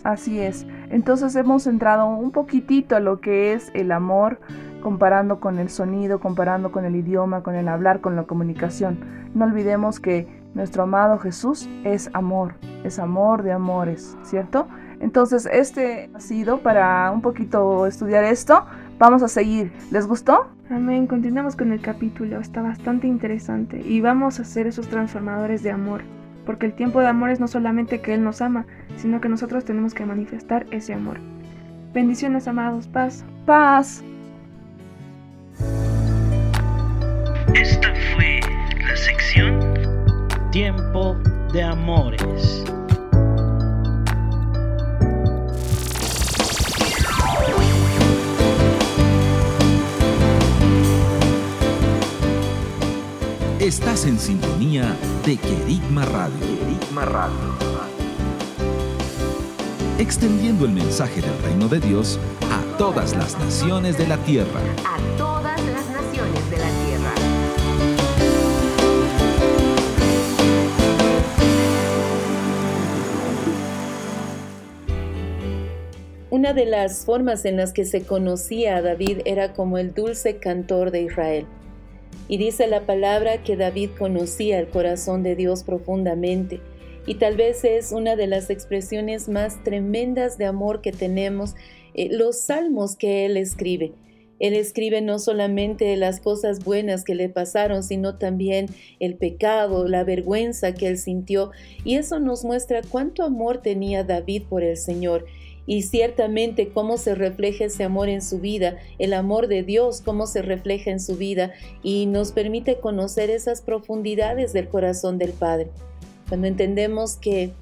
Así es. Entonces hemos entrado un poquitito a lo que es el amor, comparando con el sonido, comparando con el idioma, con el hablar, con la comunicación. No olvidemos que nuestro amado Jesús es amor, es amor de amores, ¿cierto? Entonces este ha sido para un poquito estudiar esto. Vamos a seguir. ¿Les gustó? Amén. Continuamos con el capítulo. Está bastante interesante y vamos a ser esos transformadores de amor porque el tiempo de amor es no solamente que Él nos ama, sino que nosotros tenemos que manifestar ese amor. Bendiciones, amados. Paz. Paz. Esta fue la sección Tiempo de Amores. Estás en sintonía de Querigma Radio. Radio. Extendiendo el mensaje del reino de Dios a todas las naciones de la tierra. A Una de las formas en las que se conocía a David era como el dulce cantor de Israel. Y dice la palabra que David conocía el corazón de Dios profundamente. Y tal vez es una de las expresiones más tremendas de amor que tenemos, eh, los salmos que él escribe. Él escribe no solamente las cosas buenas que le pasaron, sino también el pecado, la vergüenza que él sintió. Y eso nos muestra cuánto amor tenía David por el Señor y ciertamente cómo se refleja ese amor en su vida, el amor de Dios, cómo se refleja en su vida y nos permite conocer esas profundidades del corazón del Padre. Cuando entendemos que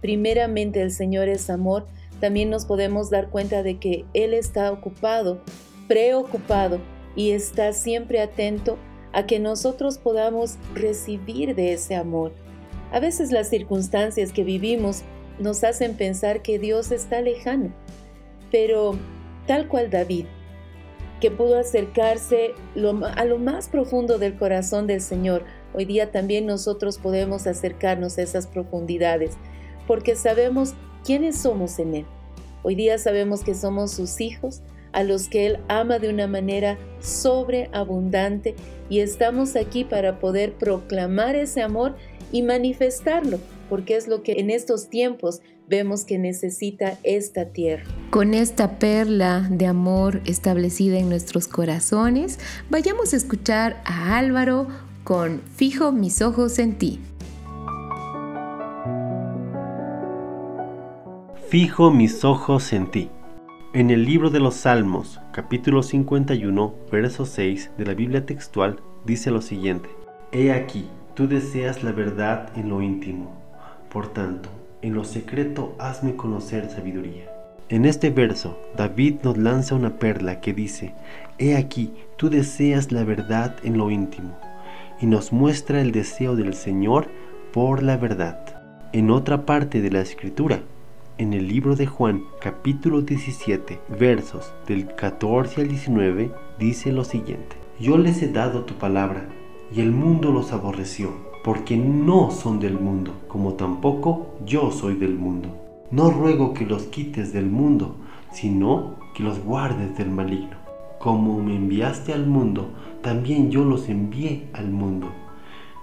primeramente el Señor es amor, también nos podemos dar cuenta de que Él está ocupado, preocupado y está siempre atento a que nosotros podamos recibir de ese amor. A veces las circunstancias que vivimos nos hacen pensar que Dios está lejano, pero tal cual David, que pudo acercarse a lo más profundo del corazón del Señor, hoy día también nosotros podemos acercarnos a esas profundidades, porque sabemos quiénes somos en Él. Hoy día sabemos que somos sus hijos, a los que Él ama de una manera sobreabundante y estamos aquí para poder proclamar ese amor y manifestarlo porque es lo que en estos tiempos vemos que necesita esta tierra. Con esta perla de amor establecida en nuestros corazones, vayamos a escuchar a Álvaro con Fijo mis ojos en ti. Fijo mis ojos en ti. En el libro de los Salmos, capítulo 51, verso 6 de la Biblia textual, dice lo siguiente. He aquí, tú deseas la verdad en lo íntimo por tanto, en lo secreto hazme conocer sabiduría. En este verso, David nos lanza una perla que dice, He aquí, tú deseas la verdad en lo íntimo, y nos muestra el deseo del Señor por la verdad. En otra parte de la escritura, en el libro de Juan, capítulo 17, versos del 14 al 19, dice lo siguiente, Yo les he dado tu palabra, y el mundo los aborreció porque no son del mundo, como tampoco yo soy del mundo. No ruego que los quites del mundo, sino que los guardes del maligno. Como me enviaste al mundo, también yo los envié al mundo.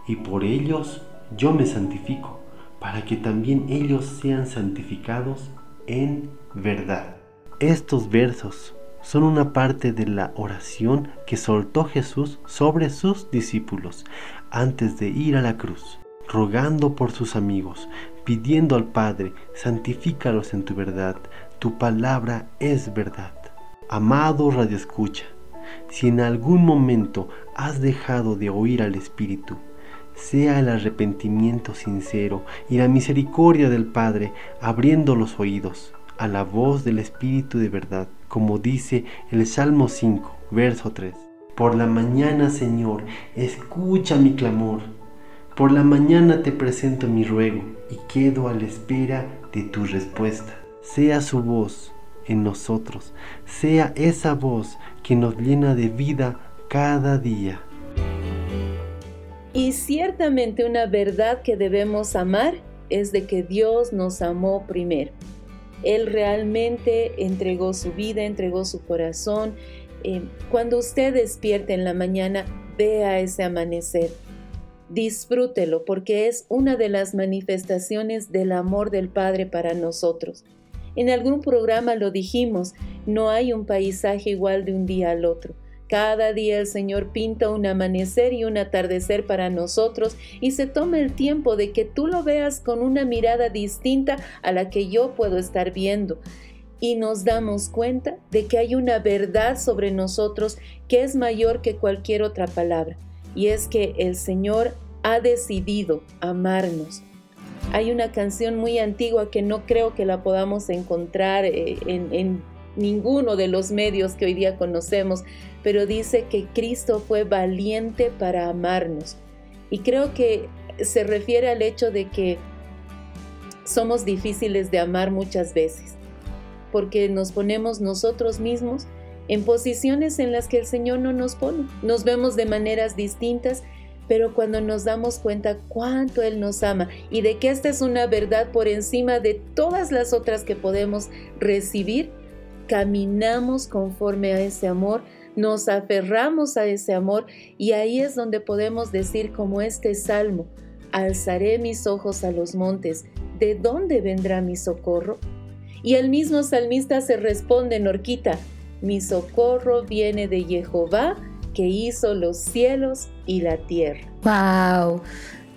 Y por ellos yo me santifico, para que también ellos sean santificados en verdad. Estos versos son una parte de la oración que soltó Jesús sobre sus discípulos antes de ir a la cruz, rogando por sus amigos, pidiendo al Padre, santifícalos en tu verdad, tu palabra es verdad. Amado Radio Escucha, si en algún momento has dejado de oír al Espíritu, sea el arrepentimiento sincero y la misericordia del Padre abriendo los oídos a la voz del Espíritu de verdad, como dice el Salmo 5, verso 3. Por la mañana, Señor, escucha mi clamor. Por la mañana te presento mi ruego y quedo a la espera de tu respuesta. Sea su voz en nosotros, sea esa voz que nos llena de vida cada día. Y ciertamente una verdad que debemos amar es de que Dios nos amó primero. Él realmente entregó su vida, entregó su corazón. Eh, cuando usted despierte en la mañana, vea ese amanecer. Disfrútelo porque es una de las manifestaciones del amor del Padre para nosotros. En algún programa lo dijimos, no hay un paisaje igual de un día al otro. Cada día el Señor pinta un amanecer y un atardecer para nosotros y se toma el tiempo de que tú lo veas con una mirada distinta a la que yo puedo estar viendo. Y nos damos cuenta de que hay una verdad sobre nosotros que es mayor que cualquier otra palabra. Y es que el Señor ha decidido amarnos. Hay una canción muy antigua que no creo que la podamos encontrar eh, en, en ninguno de los medios que hoy día conocemos, pero dice que Cristo fue valiente para amarnos. Y creo que se refiere al hecho de que somos difíciles de amar muchas veces, porque nos ponemos nosotros mismos en posiciones en las que el Señor no nos pone. Nos vemos de maneras distintas, pero cuando nos damos cuenta cuánto Él nos ama y de que esta es una verdad por encima de todas las otras que podemos recibir, caminamos conforme a ese amor, nos aferramos a ese amor y ahí es donde podemos decir como este salmo, alzaré mis ojos a los montes, ¿de dónde vendrá mi socorro? Y el mismo salmista se responde, Norquita, mi socorro viene de Jehová, que hizo los cielos y la tierra. ¡Wow!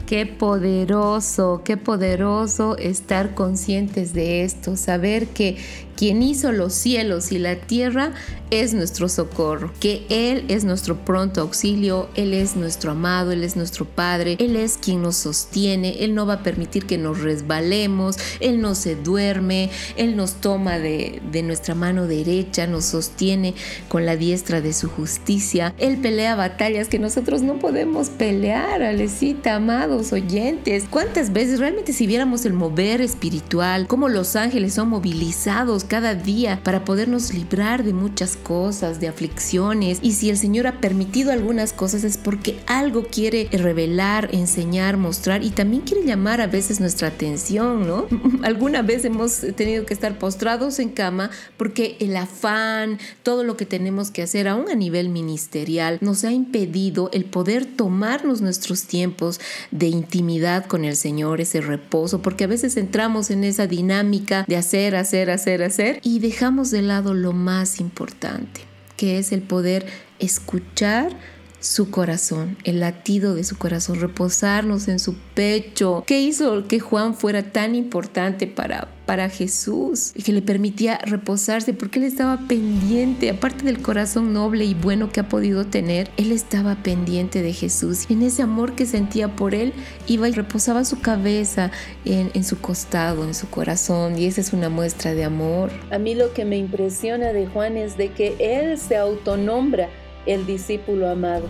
Qué poderoso, qué poderoso estar conscientes de esto, saber que quien hizo los cielos y la tierra es nuestro socorro, que Él es nuestro pronto auxilio, Él es nuestro amado, Él es nuestro Padre, Él es quien nos sostiene, Él no va a permitir que nos resbalemos, Él no se duerme, Él nos toma de, de nuestra mano derecha, nos sostiene con la diestra de su justicia, Él pelea batallas que nosotros no podemos pelear, Alecita, amados oyentes. ¿Cuántas veces realmente si viéramos el mover espiritual, cómo los ángeles son movilizados cada día para podernos librar de muchas cosas, de aflicciones. Y si el Señor ha permitido algunas cosas es porque algo quiere revelar, enseñar, mostrar y también quiere llamar a veces nuestra atención, ¿no? Alguna vez hemos tenido que estar postrados en cama porque el afán, todo lo que tenemos que hacer, aún a nivel ministerial, nos ha impedido el poder tomarnos nuestros tiempos de intimidad con el Señor, ese reposo, porque a veces entramos en esa dinámica de hacer, hacer, hacer, hacer y dejamos de lado lo más importante, que es el poder escuchar su corazón, el latido de su corazón, reposarnos en su pecho. ¿Qué hizo que Juan fuera tan importante para, para Jesús y que le permitía reposarse? Porque él estaba pendiente, aparte del corazón noble y bueno que ha podido tener, él estaba pendiente de Jesús. En ese amor que sentía por él, iba y reposaba su cabeza en, en su costado, en su corazón. Y esa es una muestra de amor. A mí lo que me impresiona de Juan es de que él se autonombra el discípulo amado.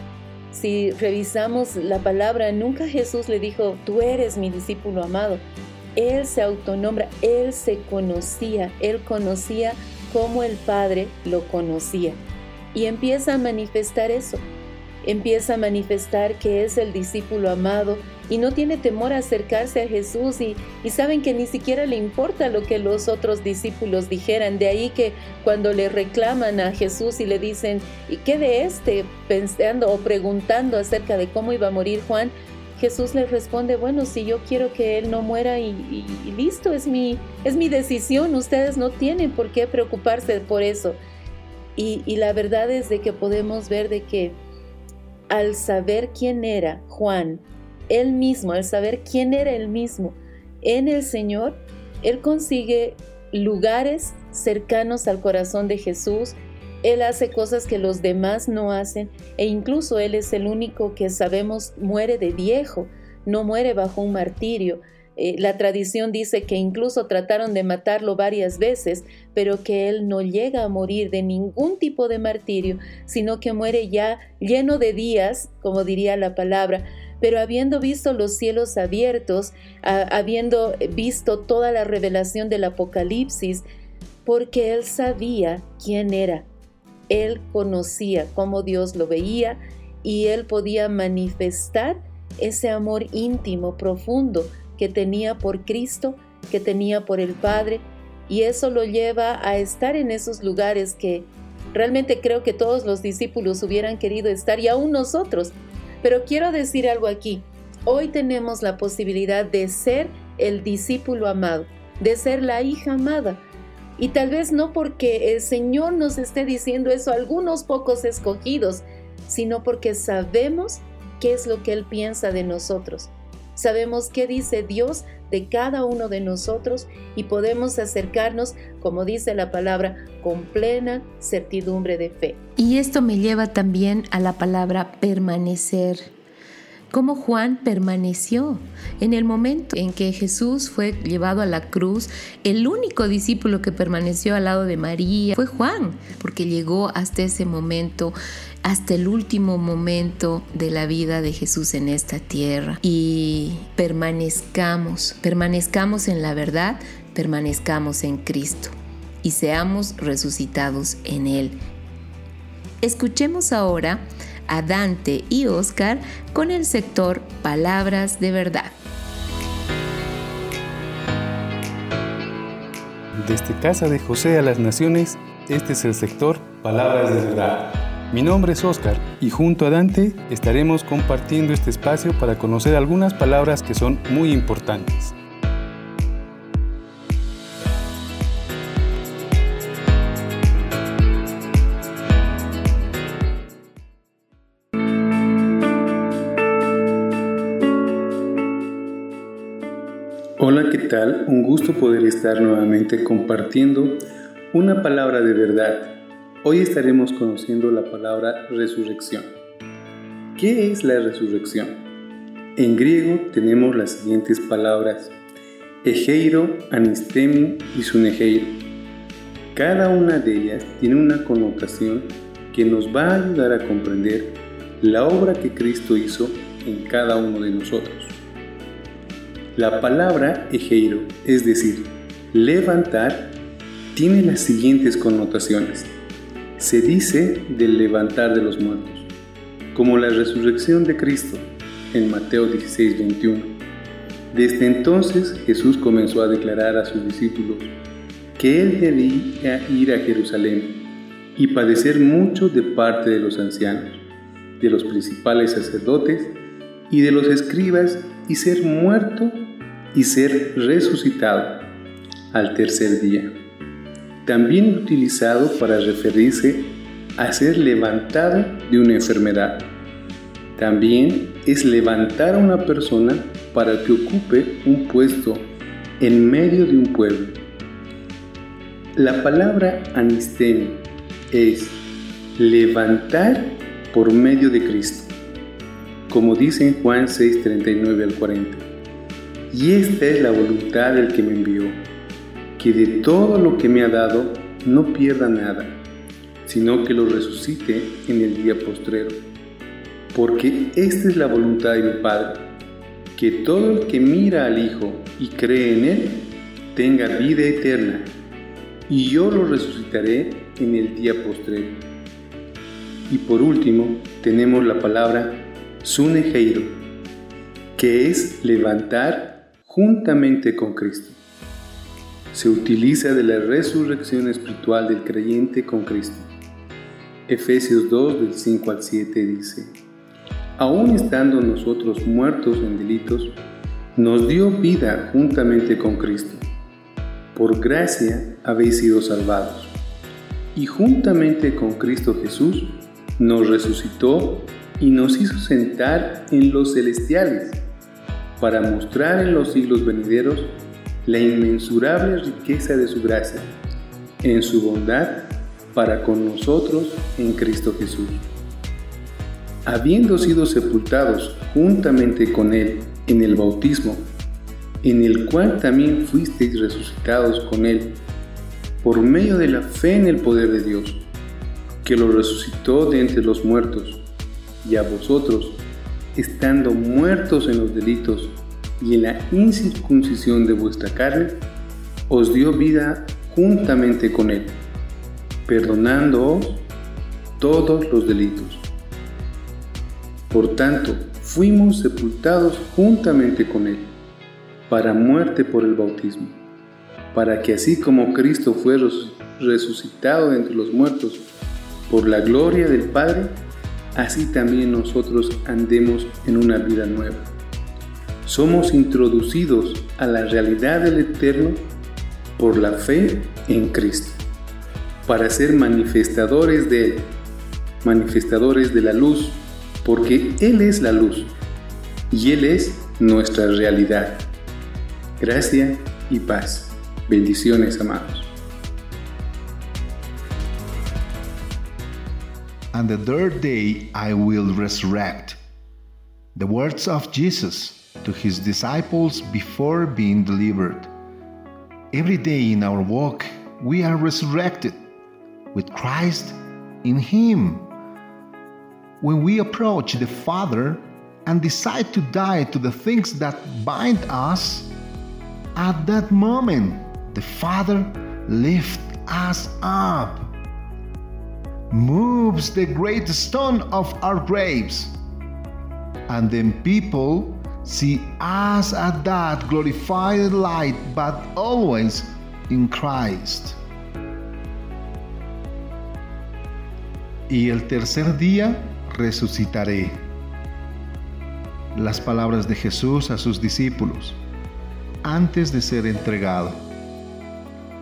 Si revisamos la palabra, nunca Jesús le dijo, tú eres mi discípulo amado. Él se autonombra, él se conocía, él conocía como el Padre lo conocía. Y empieza a manifestar eso empieza a manifestar que es el discípulo amado y no tiene temor a acercarse a Jesús y, saben que ni siquiera le importa lo que los otros discípulos dijeran. De ahí que cuando le reclaman a Jesús y le dicen, ¿y qué de este? pensando o preguntando acerca de cómo iba a morir Juan, Jesús le responde, bueno, si yo quiero que él no muera y, listo, es mi, es mi decisión, ustedes no tienen por qué preocuparse por eso. Y, y la verdad es de que podemos ver de que al saber quién era Juan, él mismo, al saber quién era él mismo. En el Señor, él consigue lugares cercanos al corazón de Jesús, él hace cosas que los demás no hacen e incluso él es el único que sabemos muere de viejo, no muere bajo un martirio. Eh, la tradición dice que incluso trataron de matarlo varias veces, pero que él no llega a morir de ningún tipo de martirio, sino que muere ya lleno de días, como diría la palabra, pero habiendo visto los cielos abiertos, habiendo visto toda la revelación del Apocalipsis, porque él sabía quién era, él conocía cómo Dios lo veía y él podía manifestar ese amor íntimo, profundo que tenía por Cristo, que tenía por el Padre, y eso lo lleva a estar en esos lugares que realmente creo que todos los discípulos hubieran querido estar y aún nosotros. Pero quiero decir algo aquí. Hoy tenemos la posibilidad de ser el discípulo amado, de ser la hija amada, Y tal vez no porque el Señor nos esté diciendo eso a algunos pocos escogidos, sino porque sabemos qué es lo que Él piensa de nosotros. Sabemos qué dice Dios de cada uno de nosotros y podemos acercarnos, como dice la palabra, con plena certidumbre de fe. Y esto me lleva también a la palabra permanecer cómo Juan permaneció. En el momento en que Jesús fue llevado a la cruz, el único discípulo que permaneció al lado de María fue Juan, porque llegó hasta ese momento, hasta el último momento de la vida de Jesús en esta tierra. Y permanezcamos, permanezcamos en la verdad, permanezcamos en Cristo y seamos resucitados en Él. Escuchemos ahora a Dante y Oscar con el sector Palabras de Verdad. Desde Casa de José a las Naciones, este es el sector Palabras de Verdad. Mi nombre es Oscar y junto a Dante estaremos compartiendo este espacio para conocer algunas palabras que son muy importantes. Tal? Un gusto poder estar nuevamente compartiendo una palabra de verdad. Hoy estaremos conociendo la palabra resurrección. ¿Qué es la resurrección? En griego tenemos las siguientes palabras: egeiro, anistemi y sunegeiro. Cada una de ellas tiene una connotación que nos va a ayudar a comprender la obra que Cristo hizo en cada uno de nosotros. La palabra ejeiro, es decir, levantar, tiene las siguientes connotaciones. Se dice del levantar de los muertos, como la resurrección de Cristo en Mateo 16, 21. Desde entonces Jesús comenzó a declarar a sus discípulos que él debía ir a Jerusalén y padecer mucho de parte de los ancianos, de los principales sacerdotes y de los escribas y ser muerto y ser resucitado al tercer día. También utilizado para referirse a ser levantado de una enfermedad. También es levantar a una persona para que ocupe un puesto en medio de un pueblo. La palabra anistemi es levantar por medio de Cristo, como dice en Juan 6:39 al 40. Y esta es la voluntad del que me envió, que de todo lo que me ha dado no pierda nada, sino que lo resucite en el día postrero. Porque esta es la voluntad de mi Padre, que todo el que mira al Hijo y cree en Él tenga vida eterna, y yo lo resucitaré en el día postrero. Y por último, tenemos la palabra sunejeiro, que es levantar juntamente con Cristo. Se utiliza de la resurrección espiritual del creyente con Cristo. Efesios 2 del 5 al 7 dice, Aún estando nosotros muertos en delitos, nos dio vida juntamente con Cristo. Por gracia habéis sido salvados. Y juntamente con Cristo Jesús nos resucitó y nos hizo sentar en los celestiales para mostrar en los siglos venideros la inmensurable riqueza de su gracia, en su bondad para con nosotros en Cristo Jesús. Habiendo sido sepultados juntamente con Él en el bautismo, en el cual también fuisteis resucitados con Él, por medio de la fe en el poder de Dios, que lo resucitó de entre los muertos, y a vosotros, estando muertos en los delitos y en la incircuncisión de vuestra carne, os dio vida juntamente con Él, perdonándoos todos los delitos. Por tanto, fuimos sepultados juntamente con Él, para muerte por el bautismo, para que así como Cristo fue resucitado entre los muertos por la gloria del Padre, así también nosotros andemos en una vida nueva. Somos introducidos a la realidad del eterno por la fe en Cristo, para ser manifestadores de Él, manifestadores de la luz, porque Él es la luz y Él es nuestra realidad. Gracia y paz. Bendiciones, amados. And the third day I will resurrect. The words of Jesus to his disciples before being delivered. Every day in our walk, we are resurrected with Christ in Him. When we approach the Father and decide to die to the things that bind us, at that moment, the Father lifts us up, moves the great stone of our graves, and then people see us at that glorified light, but always in Christ. Y el tercer día resucitaré. Las palabras de Jesús a sus discípulos antes de ser entregado.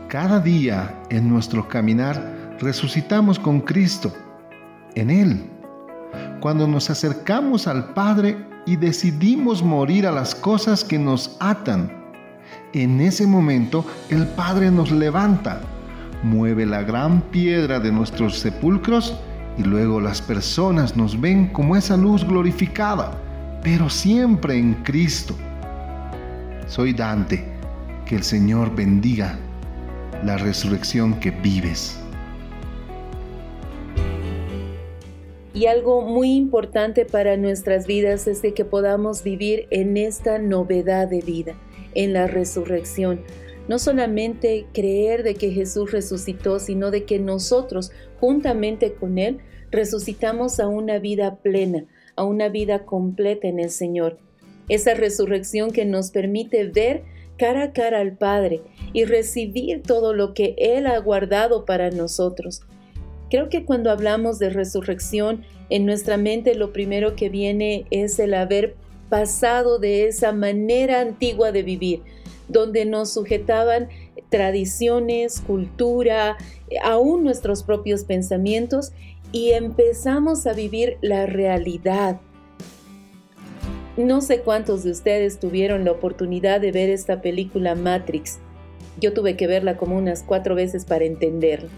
Cada día en nuestro caminar resucitamos con Cristo, en Él. Cuando nos acercamos al Padre y decidimos morir a las cosas que nos atan, en ese momento el Padre nos levanta, mueve la gran piedra de nuestros sepulcros y luego las personas nos ven como esa luz glorificada, pero siempre en Cristo. Soy Dante, que el Señor bendiga la resurrección que vives. Y algo muy importante para nuestras vidas es de que podamos vivir en esta novedad de vida, en la resurrección. No solamente creer de que Jesús resucitó, sino de que nosotros, juntamente con Él, resucitamos a una vida plena, a una vida completa en el Señor. Esa resurrección que nos permite ver cara a cara al Padre y recibir todo lo que Él ha guardado para nosotros. Creo que cuando hablamos de resurrección, en nuestra mente lo primero que viene es el haber pasado de esa manera antigua de vivir, donde nos sujetaban tradiciones, cultura, aún nuestros propios pensamientos, y empezamos a vivir la realidad. No sé cuántos de ustedes tuvieron la oportunidad de ver esta película Matrix. Yo tuve que verla como unas cuatro veces para entenderla.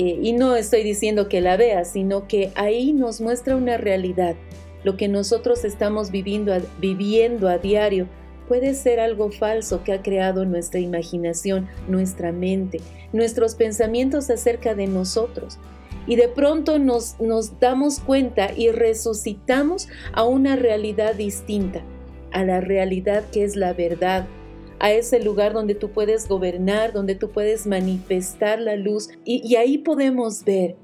Eh, y no estoy diciendo que la vea, sino que ahí nos muestra una realidad. Lo que nosotros estamos viviendo viviendo a diario puede ser algo falso que ha creado nuestra imaginación, nuestra mente, nuestros pensamientos acerca de nosotros. Y de pronto nos, nos damos cuenta y resucitamos a una realidad distinta, a la realidad que es la verdad, a ese lugar donde tú puedes gobernar, donde tú puedes manifestar la luz. Y, ahí podemos ver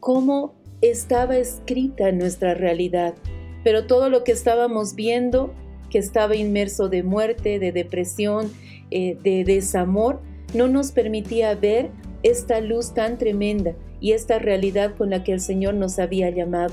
cómo estaba escrita nuestra realidad. Pero todo lo que estábamos viendo, que estaba inmerso de muerte, de depresión, eh, de desamor, no nos permitía ver esta luz tan tremenda y esta realidad con la que el Señor nos había llamado.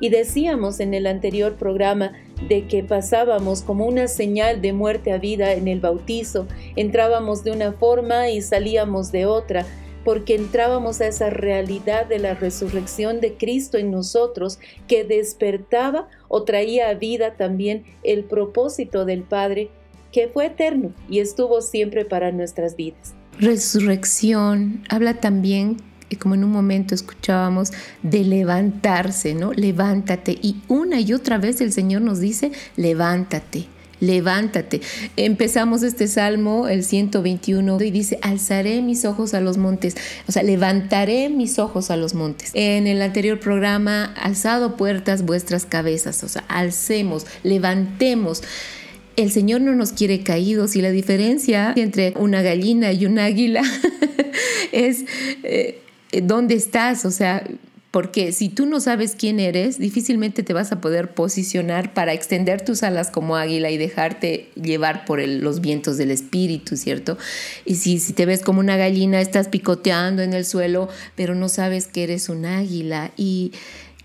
Y decíamos en el anterior programa de que pasábamos como una señal de muerte a vida en el bautizo, entrábamos de una forma y salíamos de otra, porque entrábamos a esa realidad de la resurrección de Cristo en nosotros que despertaba o traía a vida también el propósito del Padre que fue eterno y estuvo siempre para nuestras vidas. Resurrección habla también como en un momento escuchábamos, de levantarse, ¿no? Levántate. Y una y otra vez el Señor nos dice, levántate. Levántate. Empezamos este salmo, el 121, y dice, alzaré mis ojos a los montes, o sea, levantaré mis ojos a los montes. En el anterior programa, alzado puertas vuestras cabezas, o sea, alcemos, levantemos el Señor no nos quiere caídos y la diferencia entre una gallina y un águila es eh, dónde estás, o sea, porque si tú no sabes quién eres, difícilmente te vas a poder posicionar para extender tus alas como águila y dejarte llevar por los vientos del espíritu, ¿cierto? Y si, si te ves como una gallina, estás picoteando en el suelo, pero no sabes que eres un águila. Y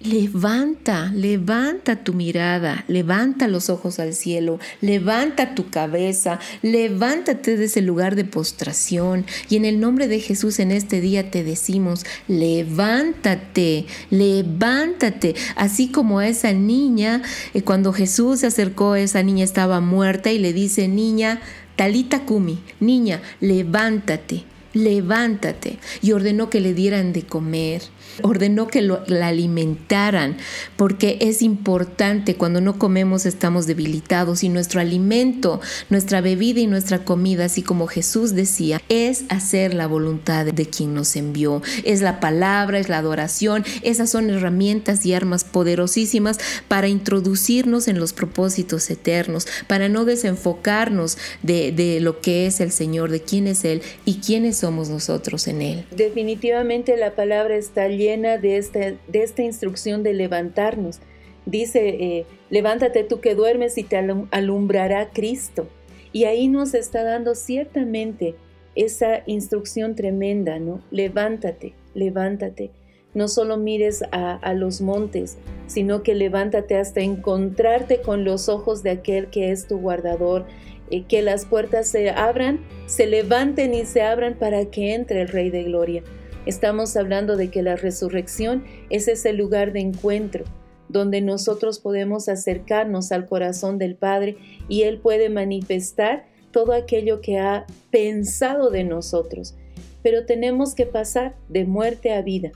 Levanta, levanta tu mirada, levanta los ojos al cielo, levanta tu cabeza, levántate de ese lugar de postración. Y en el nombre de Jesús en este día te decimos, levántate, levántate. Así como esa niña, eh, cuando Jesús se acercó, esa niña estaba muerta y le dice, niña, Talita Kumi, niña, levántate levántate. Y ordenó que le dieran de comer, ordenó que la alimentaran, porque es importante, cuando no comemos estamos debilitados y nuestro alimento, nuestra bebida y nuestra comida, así como Jesús decía, es hacer la voluntad de quien nos envió. Es la palabra, es la adoración, esas son herramientas y armas poderosísimas para introducirnos en los propósitos eternos, para no desenfocarnos de, de lo que es el Señor, de quién es Él y quiénes somos nosotros en Él. Definitivamente la palabra está llena de esta, de esta instrucción de levantarnos. Dice, eh, levántate tú que duermes y te alumbrará Cristo. Y ahí nos está dando ciertamente esa instrucción tremenda, ¿no? Levántate, levántate. No solo mires a, los montes, sino que levántate hasta encontrarte con los ojos de aquel que es tu guardador, eh, que las puertas se abran, se levanten y se abran para que entre el Rey de Gloria. Estamos hablando de que la resurrección es ese lugar de encuentro donde nosotros podemos acercarnos al corazón del Padre y Él puede manifestar todo aquello que ha pensado de nosotros. Pero tenemos que pasar de muerte a vida.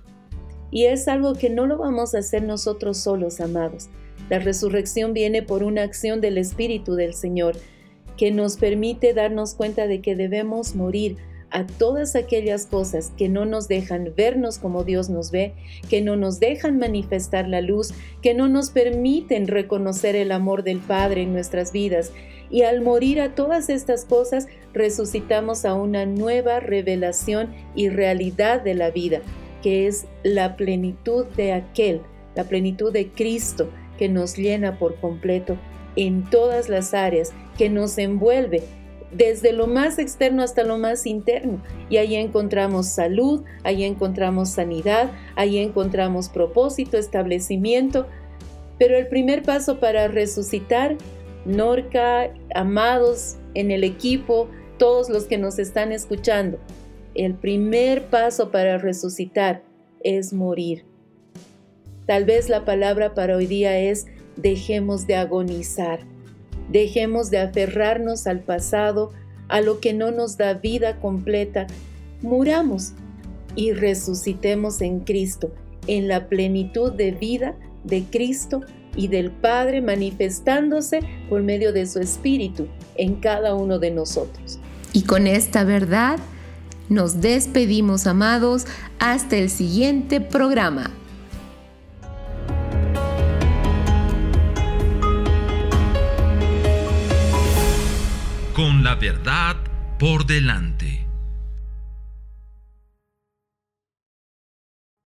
Y es algo que no lo vamos a hacer nosotros solos, amados. La resurrección viene por una acción del Espíritu del Señor que nos permite darnos cuenta de que debemos morir a todas aquellas cosas que no nos dejan vernos como Dios nos ve, que no nos dejan manifestar la luz, que no nos permiten reconocer el amor del Padre en nuestras vidas. Y al morir a todas estas cosas, resucitamos a una nueva revelación y realidad de la vida, que es la plenitud de aquel, la plenitud de Cristo que nos llena por completo en todas las áreas, que nos envuelve desde lo más externo hasta lo más interno. Y ahí encontramos salud, ahí encontramos sanidad, ahí encontramos propósito, establecimiento. Pero el primer paso para resucitar, Norca, amados en el equipo, todos los que nos están escuchando, el primer paso para resucitar es morir. Tal vez la palabra para hoy día es dejemos de agonizar Dejemos de aferrarnos al pasado, a lo que no nos da vida completa. Muramos y resucitemos en Cristo, en la plenitud de vida de Cristo y del Padre manifestándose por medio de su Espíritu en cada uno de nosotros. Y con esta verdad nos despedimos, amados, hasta el siguiente programa. La verdad por delante.